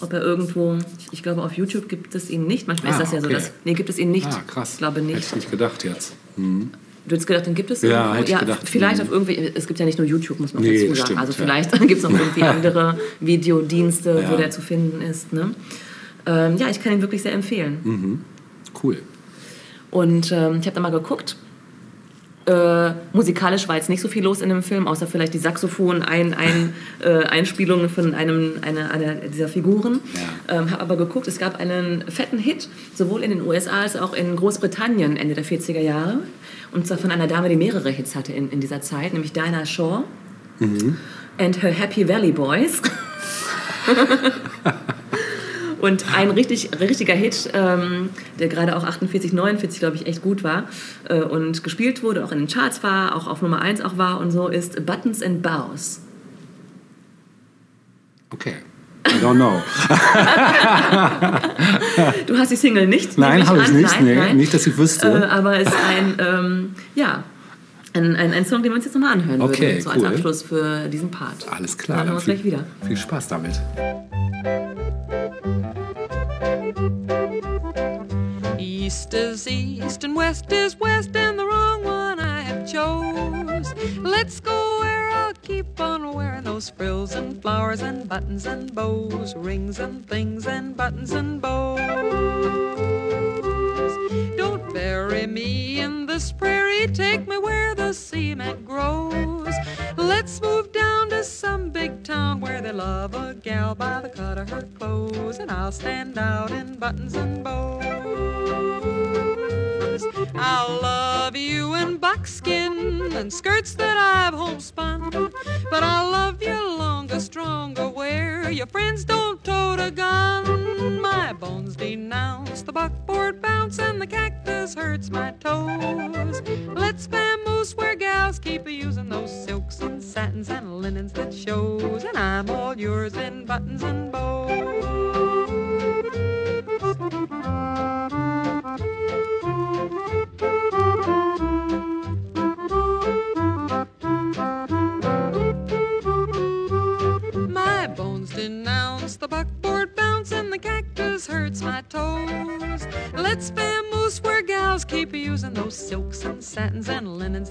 Ob er irgendwo, ich, ich glaube, auf YouTube gibt es ihn nicht. Manchmal Ah, ist das ja so, okay. dass, nee, gibt es ihn nicht. Ah, krass. Ich glaube nicht. Hätte ich nicht gedacht jetzt. Mhm. Du hättest gedacht, den gibt es Ja, ich gedacht. Vielleicht Mhm. auf irgendwie, es gibt ja nicht nur YouTube, muss man Nee, dazu sagen. stimmt, also ja. vielleicht gibt es noch irgendwie andere Videodienste, wo Ja. der zu finden ist. Ne? Ähm, ja, ich kann ihn wirklich sehr empfehlen. Mhm. Cool. Und ähm, ich habe da mal geguckt. Äh, musikalisch war jetzt nicht so viel los in dem Film, außer vielleicht die Saxophon-Einspielungen von einem einer, einer dieser Figuren. Ähm, habe aber geguckt, es gab einen fetten Hit, sowohl in den USA als auch in Großbritannien Ende der 40er Jahre. Und zwar von einer Dame, die mehrere Hits hatte in, in dieser Zeit, nämlich Dinah Shaw and her Happy Valley Boys. Und ein richtig, richtiger Hit, ähm, der gerade auch 48, 49, glaube ich, echt gut war äh, und gespielt wurde, auch in den Charts war, auch auf Nummer 1 auch war und so, ist Buttons and Bows. Okay. I don't know. Du hast die Single nicht? Nein, habe ich nicht. Nein, nee, nein. Nicht, dass ich wüsste. Äh, aber es ist ein, ähm, ja, ein, ein, ein Song, den wir uns jetzt nochmal anhören Okay, würden, so cool. als Abschluss für diesen Part. Alles klar. Dann hören wir uns gleich wieder. Viel Spaß damit. East is east and west is west, and the wrong one I have chose. Let's go where I'll keep on wearing those frills and flowers and buttons and bows, rings and things and buttons and bows. Don't bury me in this prairie, take me where the cement grows. Let's move down to some big town where they love a gal by the cut of her clothes. And I'll stand out in buttons and bows.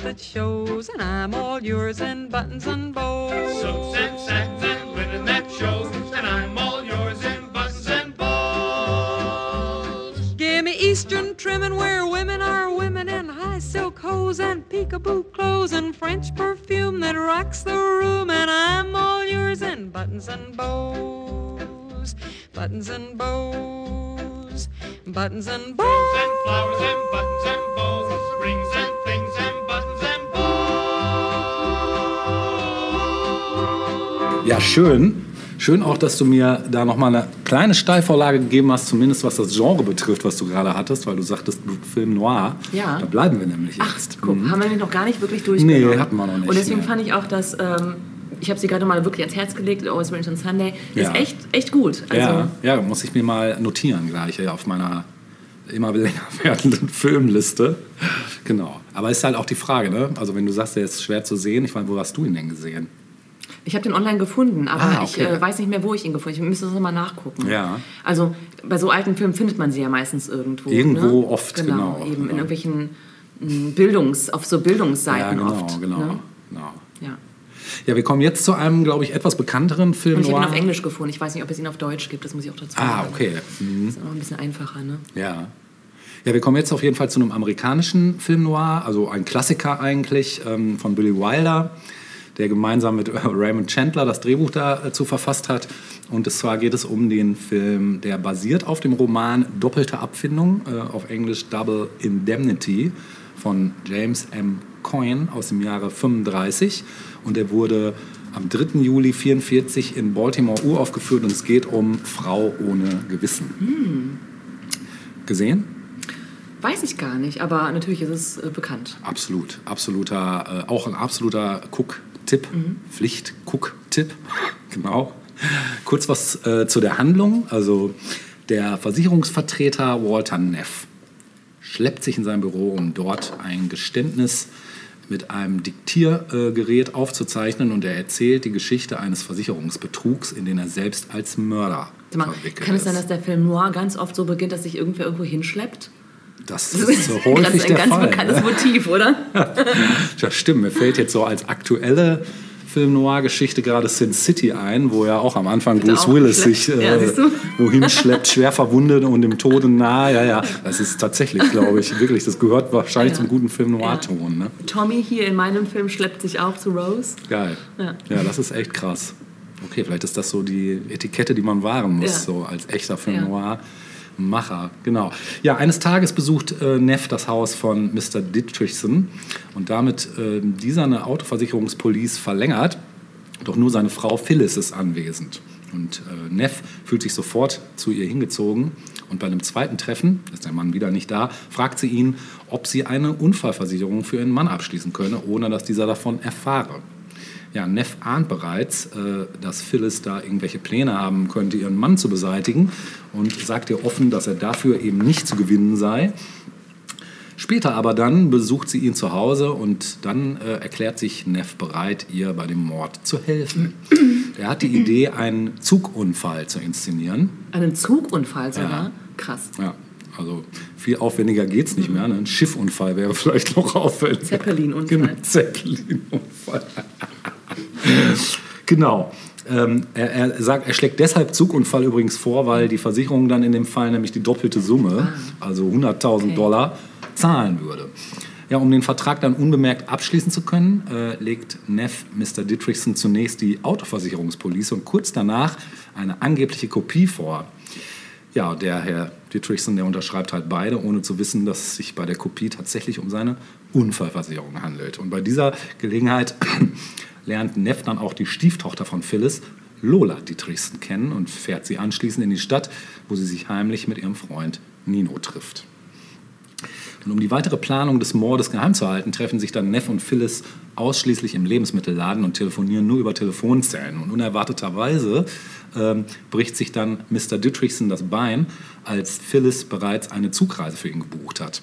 That shows. And I'm all yours in buttons and bows. Silks Ja, schön. Schön auch, dass du mir da nochmal eine kleine Steilvorlage gegeben hast, zumindest was das Genre betrifft, was du gerade hattest, weil du sagtest Film Noir. Ja. Da bleiben wir nämlich jetzt. Guck, Mhm. haben wir den noch gar nicht wirklich durchgenommen. Nee, hatten wir noch nicht, Und deswegen nee. fand ich auch, dass, ähm, ich habe sie gerade mal wirklich ans Herz gelegt, Always Rains on Sunday, Ja. ist echt, echt gut. Also, ja, ja, muss ich mir mal notieren gleich auf meiner immer länger werdenden Filmliste. Genau. Aber ist halt auch die Frage, ne? Also wenn du sagst, der ist schwer zu sehen, ich meine, wo hast du ihn denn gesehen? Ich habe den online gefunden, aber Ah, ich okay. äh, weiß nicht mehr, wo ich ihn gefunden habe. Ich müsste das nochmal nachgucken. Ja. Also bei so alten Filmen findet man sie ja meistens irgendwo. Irgendwo ne? oft, genau. genau, Eben genau. in irgendwelchen mh, Bildungs-, auf so Bildungsseiten ja, genau, oft. genau, Ne? genau. Ja. Ja, wir kommen jetzt zu einem, glaube ich, etwas bekannteren Film Und ich habe ihn auf Englisch gefunden. Ich weiß nicht, ob es ihn auf Deutsch gibt. Das muss ich auch dazu Ah, sagen. okay. Mhm. Das ist auch ein bisschen einfacher, ne? Ja. Ja, wir kommen jetzt auf jeden Fall zu einem amerikanischen Film noir, also ein Klassiker eigentlich ähm, von Billy Wilder, der gemeinsam mit äh, Raymond Chandler das Drehbuch dazu verfasst hat. Und es zwar geht es um den Film, der basiert auf dem Roman Doppelte Abfindung, äh, auf Englisch Double Indemnity von James M. Coyne aus dem Jahre 35. Und er wurde am 3. Juli 44 in Baltimore uraufgeführt und es geht um Frau ohne Gewissen. Hm. Gesehen? Weiß ich gar nicht, aber natürlich ist es äh, bekannt. Absolut, absoluter, äh, auch ein absoluter Cook-Tipp, Pflicht-Cook-Tipp, genau. Kurz was äh, zu der Handlung. Also der Versicherungsvertreter Walter Neff schleppt sich in sein Büro, um dort ein Geständnis mit einem Diktiergerät aufzuzeichnen und er erzählt die Geschichte eines Versicherungsbetrugs, in den er selbst als Mörder mal, verwickelt kann es ist. sein, dass der Film Noir ganz oft so beginnt, dass sich irgendwer irgendwo hinschleppt? Das ist so häufig ein der ganz Fall. bekanntes ne? Motiv, oder? Ja, stimmt. Mir fällt jetzt so als aktuelle Film-Noir-Geschichte gerade Sin City ein, wo ja auch am Anfang Bruce auch Willis sich Ja, äh, du? wohin schleppt, schwer verwundet und dem Tode nahe. Ja, ja. Das ist tatsächlich, glaube ich, wirklich, das gehört wahrscheinlich Ja. zum guten Film-Noir-Ton. Ne? Tommy hier in meinem Film schleppt sich auch zu Rose. Geil. Ja. Ja, das ist echt krass. Okay, vielleicht ist das so die Etikette, die man wahren muss, Ja. so als echter Ja. Film-Noir-Macher. Genau. Ja, eines Tages besucht äh, Neff das Haus von Mr. Dietrichson und damit äh, dieser eine Autoversicherungspolice verlängert. Doch nur seine Frau Phyllis ist anwesend. Und äh, Neff fühlt sich sofort zu ihr hingezogen. Und bei einem zweiten Treffen, ist der Mann wieder nicht da, fragt sie ihn, ob sie eine Unfallversicherung für ihren Mann abschließen könne, ohne dass dieser davon erfahre. Ja, Neff ahnt bereits, äh, dass Phyllis da irgendwelche Pläne haben könnte, ihren Mann zu beseitigen und sagt ihr offen, dass er dafür eben nicht zu gewinnen sei. Später aber dann besucht sie ihn zu Hause und dann äh, erklärt sich Neff bereit, ihr bei dem Mord zu helfen. Er hat die Idee, einen Zugunfall zu inszenieren. Einen Zugunfall sogar? Ja. Krass. Ja, also viel aufwendiger geht es nicht mehr. Ne? Ein Schiffunfall wäre vielleicht noch auffällig. Zeppelin-Unfall. Genau, Zeppelin-Unfall. genau. Ähm, er, er, sagt, er schlägt deshalb Zugunfall übrigens vor, weil die Versicherung dann in dem Fall nämlich die doppelte Summe, also 100.000 Okay. Dollar, zahlen würde. Ja, um den Vertrag dann unbemerkt abschließen zu können, äh, legt Neff Mr. Dietrichson zunächst die Autoversicherungspolice und kurz danach eine angebliche Kopie vor. Ja, der Herr Dietrichson, der unterschreibt halt beide, ohne zu wissen, dass es sich bei der Kopie tatsächlich um seine Unfallversicherung handelt. Und bei dieser Gelegenheit lernt Neff dann auch die Stieftochter von Phyllis, Lola Dietrichson, kennen und fährt sie anschließend in die Stadt, wo sie sich heimlich mit ihrem Freund Nino trifft. Und um die weitere Planung des Mordes geheim zu halten, treffen sich dann Neff und Phyllis ausschließlich im Lebensmittelladen und telefonieren nur über Telefonzellen. Und unerwarteterweise ähm, bricht sich dann Mr. Dietrichson das Bein, als Phyllis bereits eine Zugreise für ihn gebucht hat.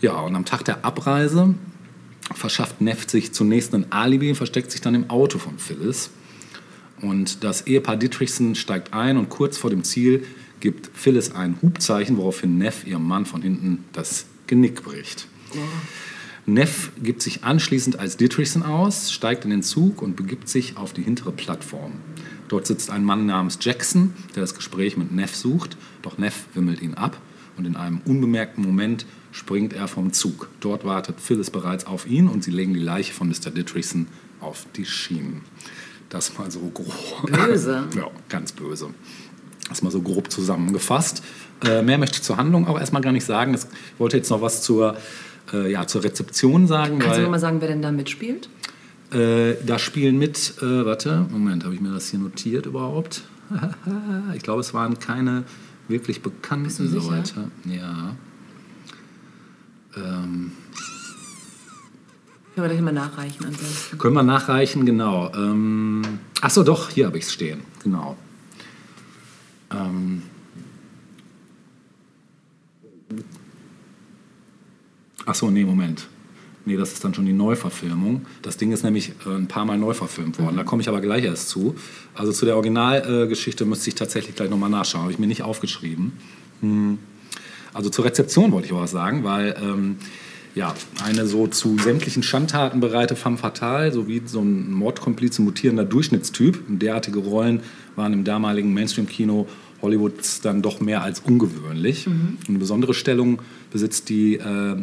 Ja, und am Tag der Abreise verschafft Neff sich zunächst ein Alibi versteckt sich dann im Auto von Phyllis. Und das Ehepaar Dietrichson steigt ein und kurz vor dem Ziel gibt Phyllis ein Hubzeichen, woraufhin Neff ihrem Mann von hinten das Genick bricht. Neff gibt sich anschließend als Dietrichson aus, steigt in den Zug und begibt sich auf die hintere Plattform. Dort sitzt ein Mann namens Jackson, der das Gespräch mit Neff sucht, doch Neff wimmelt ihn ab und in einem unbemerkten Moment springt er vom Zug. Dort wartet Phyllis bereits auf ihn und sie legen die Leiche von Mr. Dietrichson auf die Schienen. Das mal so grob. Böse. Ja, ganz böse. Das mal so grob zusammengefasst. Äh, mehr möchte ich zur Handlung auch erstmal gar nicht sagen. Ich wollte jetzt noch was zur, äh, ja, zur Rezeption sagen. Kannst du weil, noch mal sagen, wer denn da mitspielt? äh, da spielen mit, äh, warte, Moment, habe ich mir das hier notiert überhaupt? ich glaube, es waren keine wirklich bekannten du? Leute. Ja. Ähm, Können wir gleich mal nachreichen ansonsten. können wir nachreichen, genau. Ähm, Achso, doch, hier habe ich es stehen. Genau. Ähm, Achso, nee, Moment. Nee, das ist dann schon die Neuverfilmung. Das Ding ist nämlich äh, ein paar Mal neu verfilmt worden. Da komme ich aber gleich erst zu. Also zu der Originalgeschichte äh, müsste ich tatsächlich gleich nochmal nachschauen. Habe ich mir nicht aufgeschrieben. Hm. Also zur Rezeption wollte ich auch was sagen, weil ähm, ja, eine so zu sämtlichen Schandtaten bereite femme fatale, sowie so ein Mordkomplize mutierender Durchschnittstyp. Derartige Rollen waren im damaligen Mainstream-Kino Hollywoods dann doch mehr als ungewöhnlich. Eine besondere Stellung besitzt die äh,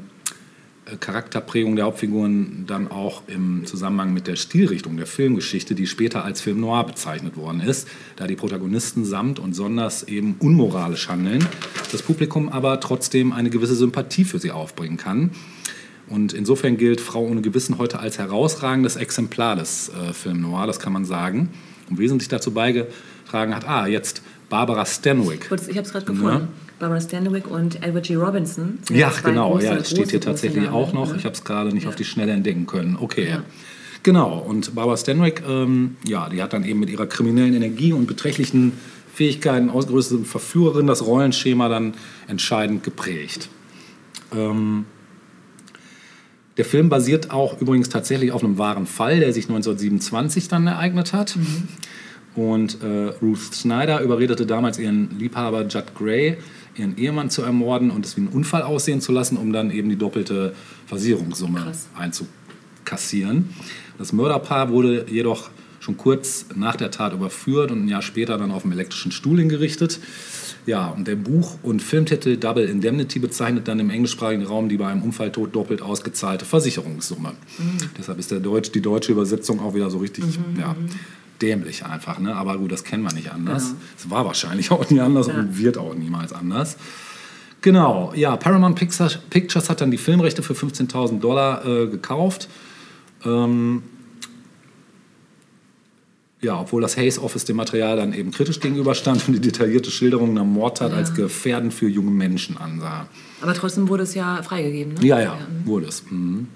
Charakterprägung der Hauptfiguren dann auch im Zusammenhang mit der Stilrichtung der Filmgeschichte, die später als Film noir bezeichnet worden ist, da die Protagonisten samt und sonders eben unmoralisch handeln, das Publikum aber trotzdem eine gewisse Sympathie für sie aufbringen kann. Und insofern gilt Frau ohne Gewissen heute als herausragendes Exemplar des äh, Film Noir, das kann man sagen. Und wesentlich dazu beigetragen hat, ah, jetzt Barbara Stanwyck. Kurz, Ich habe es gerade gefunden. Barbara Stanwyck und Edward G. Robinson. Ja, genau, große, ja, das steht hier tatsächlich Namen, auch noch. ne? Ich habe es gerade nicht auf die Schnelle entdecken können. Okay. Genau, und Barbara Stanwyck, ähm, ja, die hat dann eben mit ihrer kriminellen Energie und beträchtlichen Fähigkeiten ausgerüstete Verführerin das Rollenschema dann entscheidend geprägt. Ähm, der Film basiert auch übrigens tatsächlich auf einem wahren Fall, der sich 1927 dann ereignet hat. Und äh, Ruth Snyder überredete damals ihren Liebhaber Judd Gray, ihren Ehemann zu ermorden und es wie einen Unfall aussehen zu lassen, um dann eben die doppelte Versicherungssumme einzukassieren. Das Mörderpaar wurde jedoch schon kurz nach der Tat überführt und ein Jahr später dann auf dem elektrischen Stuhl hingerichtet. Ja, und der Buch- und Filmtitel Double Indemnity bezeichnet dann im englischsprachigen Raum die bei einem Unfalltod doppelt ausgezahlte Versicherungssumme. Deshalb ist der Deutsch, die deutsche Übersetzung auch wieder so richtig ja, dämlich einfach. Ne? Aber gut, das kennen wir nicht anders. Genau. Es war wahrscheinlich auch nie anders und wird auch niemals anders. Genau, ja, Paramount Pictures, Pictures hat dann die Filmrechte für 15.000 Dollar äh, gekauft. Ähm, ja, obwohl das Hayes Office dem Material dann eben kritisch gegenüberstand und die detaillierte Schilderung einer Mordtat Ja. als gefährdend für junge Menschen ansah. Aber trotzdem wurde es ja freigegeben, ne? Ja, ja, wurde es. Mhm.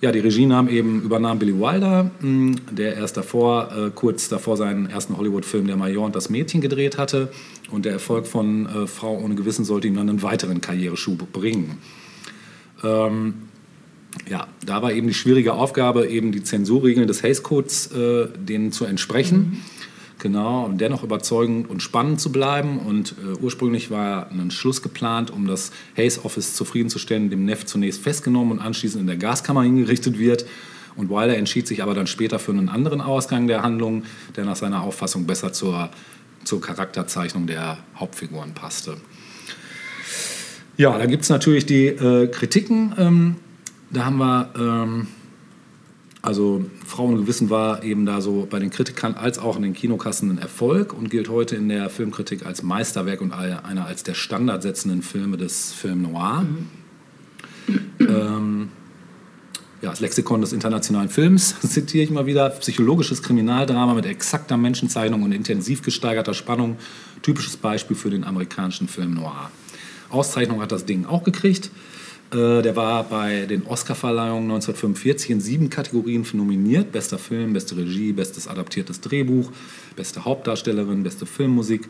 Ja, die Regie nahm eben, übernahm Billy Wilder, mh, der erst davor, äh, kurz davor seinen ersten Hollywood-Film Der Major und das Mädchen gedreht hatte. Und der Erfolg von äh, Frau ohne Gewissen sollte ihm dann einen weiteren Karriereschub bringen. Ähm, ja, da war eben die schwierige Aufgabe, eben die Zensurregeln des Hays Codes äh, denen zu entsprechen. Genau, und dennoch überzeugend und spannend zu bleiben. Und äh, ursprünglich war ein Schluss geplant, um das Hayes Office zufriedenzustellen, dem Neff zunächst festgenommen und anschließend in der Gaskammer hingerichtet wird. Und Wilder entschied sich aber dann später für einen anderen Ausgang der Handlung, der nach seiner Auffassung besser zur, zur Charakterzeichnung der Hauptfiguren passte. Ja, da gibt es natürlich die äh, Kritiken. Ähm, da haben wir ähm, Also Frau und Gewissen war eben da so bei den Kritikern als auch in den Kinokassen ein Erfolg und gilt heute in der Filmkritik als Meisterwerk und einer als der standardsetzenden Filme des Film Noir. Ähm, ja, das Lexikon des internationalen Films zitiere ich mal wieder. Psychologisches Kriminaldrama mit exakter Menschenzeichnung und intensiv gesteigerter Spannung. Typisches Beispiel für den amerikanischen Film Noir. Auszeichnung hat das Ding auch gekriegt. Äh, der war bei den Oscarverleihungen 1945 in sieben Kategorien nominiert. Bester Film, beste Regie, bestes adaptiertes Drehbuch, beste Hauptdarstellerin, beste Filmmusik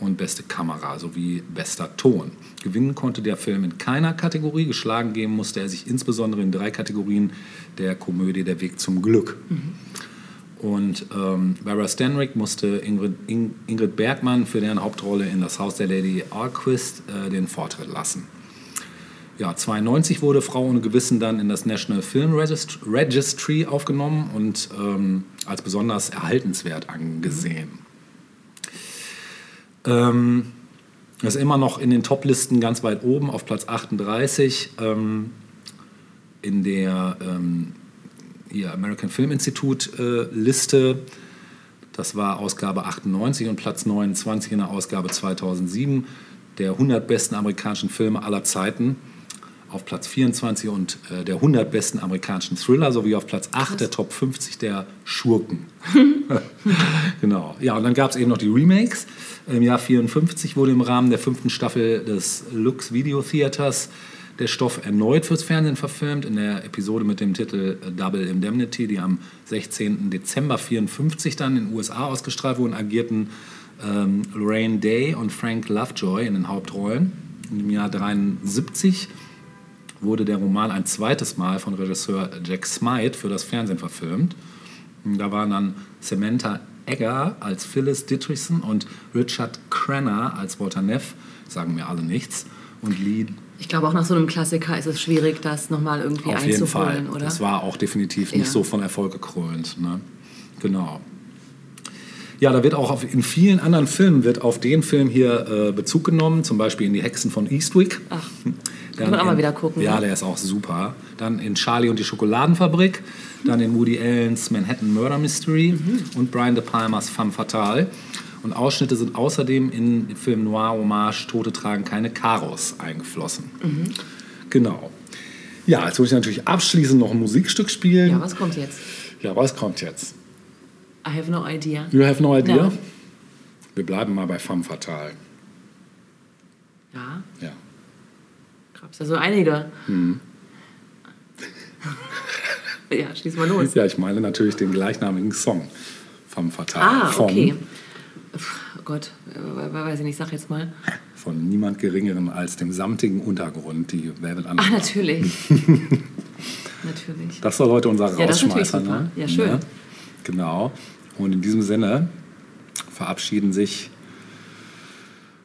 und beste Kamera sowie bester Ton. Gewinnen konnte der Film in keiner Kategorie. Geschlagen geben musste er sich insbesondere in drei Kategorien der Komödie Der Weg zum Glück. Und ähm, Vera Stanwyck musste Ingrid, Ing, Ingrid Bergmann für deren Hauptrolle in Das Haus der Lady Alquist äh, den Vortritt lassen. Ja, 92 wurde Frau ohne Gewissen dann in das National Film Regist Registry aufgenommen und ähm, als besonders erhaltenswert angesehen. Ähm, ist immer noch in den Top-Listen ganz weit oben auf Platz 38 ähm, in der ähm, hier American Film Institute äh, Liste. Das war Ausgabe 98 und Platz 29 in der Ausgabe 2007 der 100 besten amerikanischen Filme aller Zeiten. Auf Platz 24 und äh, der 100 besten amerikanischen Thriller sowie auf Platz 8 der Top 50 der Schurken. genau. Ja, und dann gab es eben noch die Remakes. Im Jahr 54 wurde im Rahmen der fünften Staffel des Lux Video Theaters der Stoff erneut fürs Fernsehen verfilmt, in der Episode mit dem Titel Double Indemnity, die am 16. Dezember 54 dann in den USA ausgestrahlt wurden, agierten ähm, Lorraine Day und Frank Lovejoy in den Hauptrollen. Im Jahr 73 wurde der Roman ein zweites Mal von Regisseur Jack Smythe für das Fernsehen verfilmt. Da waren dann Samantha Egger als Phyllis Dietrichson und Richard Crenna als Walter Neff, sagen mir alle nichts. Und Lee Ich glaube, auch nach so einem Klassiker ist es schwierig, das nochmal irgendwie auf jeden Fall. oder? Das war auch definitiv nicht Ja. so von Erfolg gekrönt. Ne? Genau. Ja, da wird auch auf, in vielen anderen Filmen wird auf den Film hier äh, Bezug genommen, zum Beispiel in Die Hexen von Eastwick. Ach, Dann man auch mal wieder gucken, Ja, ne? der ist auch super. Dann in Charlie und die Schokoladenfabrik, dann in Woody Allens Manhattan Murder Mystery Mhm. und Brian De Palmas Femme Fatale. Und Ausschnitte sind außerdem in den Film Noir Hommage Tote tragen keine Karos eingeflossen. Mhm. Genau. Ja, jetzt muss ich natürlich abschließend noch ein Musikstück spielen. Ja, was kommt jetzt? Ja, was kommt jetzt? I have no idea. You have no idea? Ja. Wir bleiben mal bei Femme Fatale. Ja, Ja. gab's ja so einige. Hm. Ja, schließ mal los. Ja, ich meine natürlich den gleichnamigen Song. Femme Fatale. Ah, von, okay. Pff, Gott, äh, we- weiß ich nicht, sag jetzt mal. von niemand Geringeren als dem samtigen Untergrund, die Velvet Ah, Underground. natürlich. natürlich. Das soll heute unser Ja, Rausschmeißer. Ne? Ja, schön. Genau. Und in diesem Sinne verabschieden sich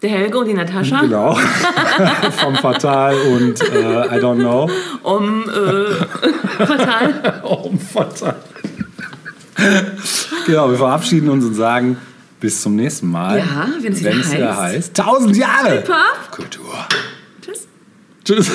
Der Helge und die Natascha. genau vom Fatal und äh, I don't know. Um äh, Fatal. um Fatal. genau, wir verabschieden uns und sagen bis zum nächsten Mal. Ja, wenn es wieder heißt. heißt. Tausend Jahre! Hip-Hop. Kultur. Tschüss. Tschüss.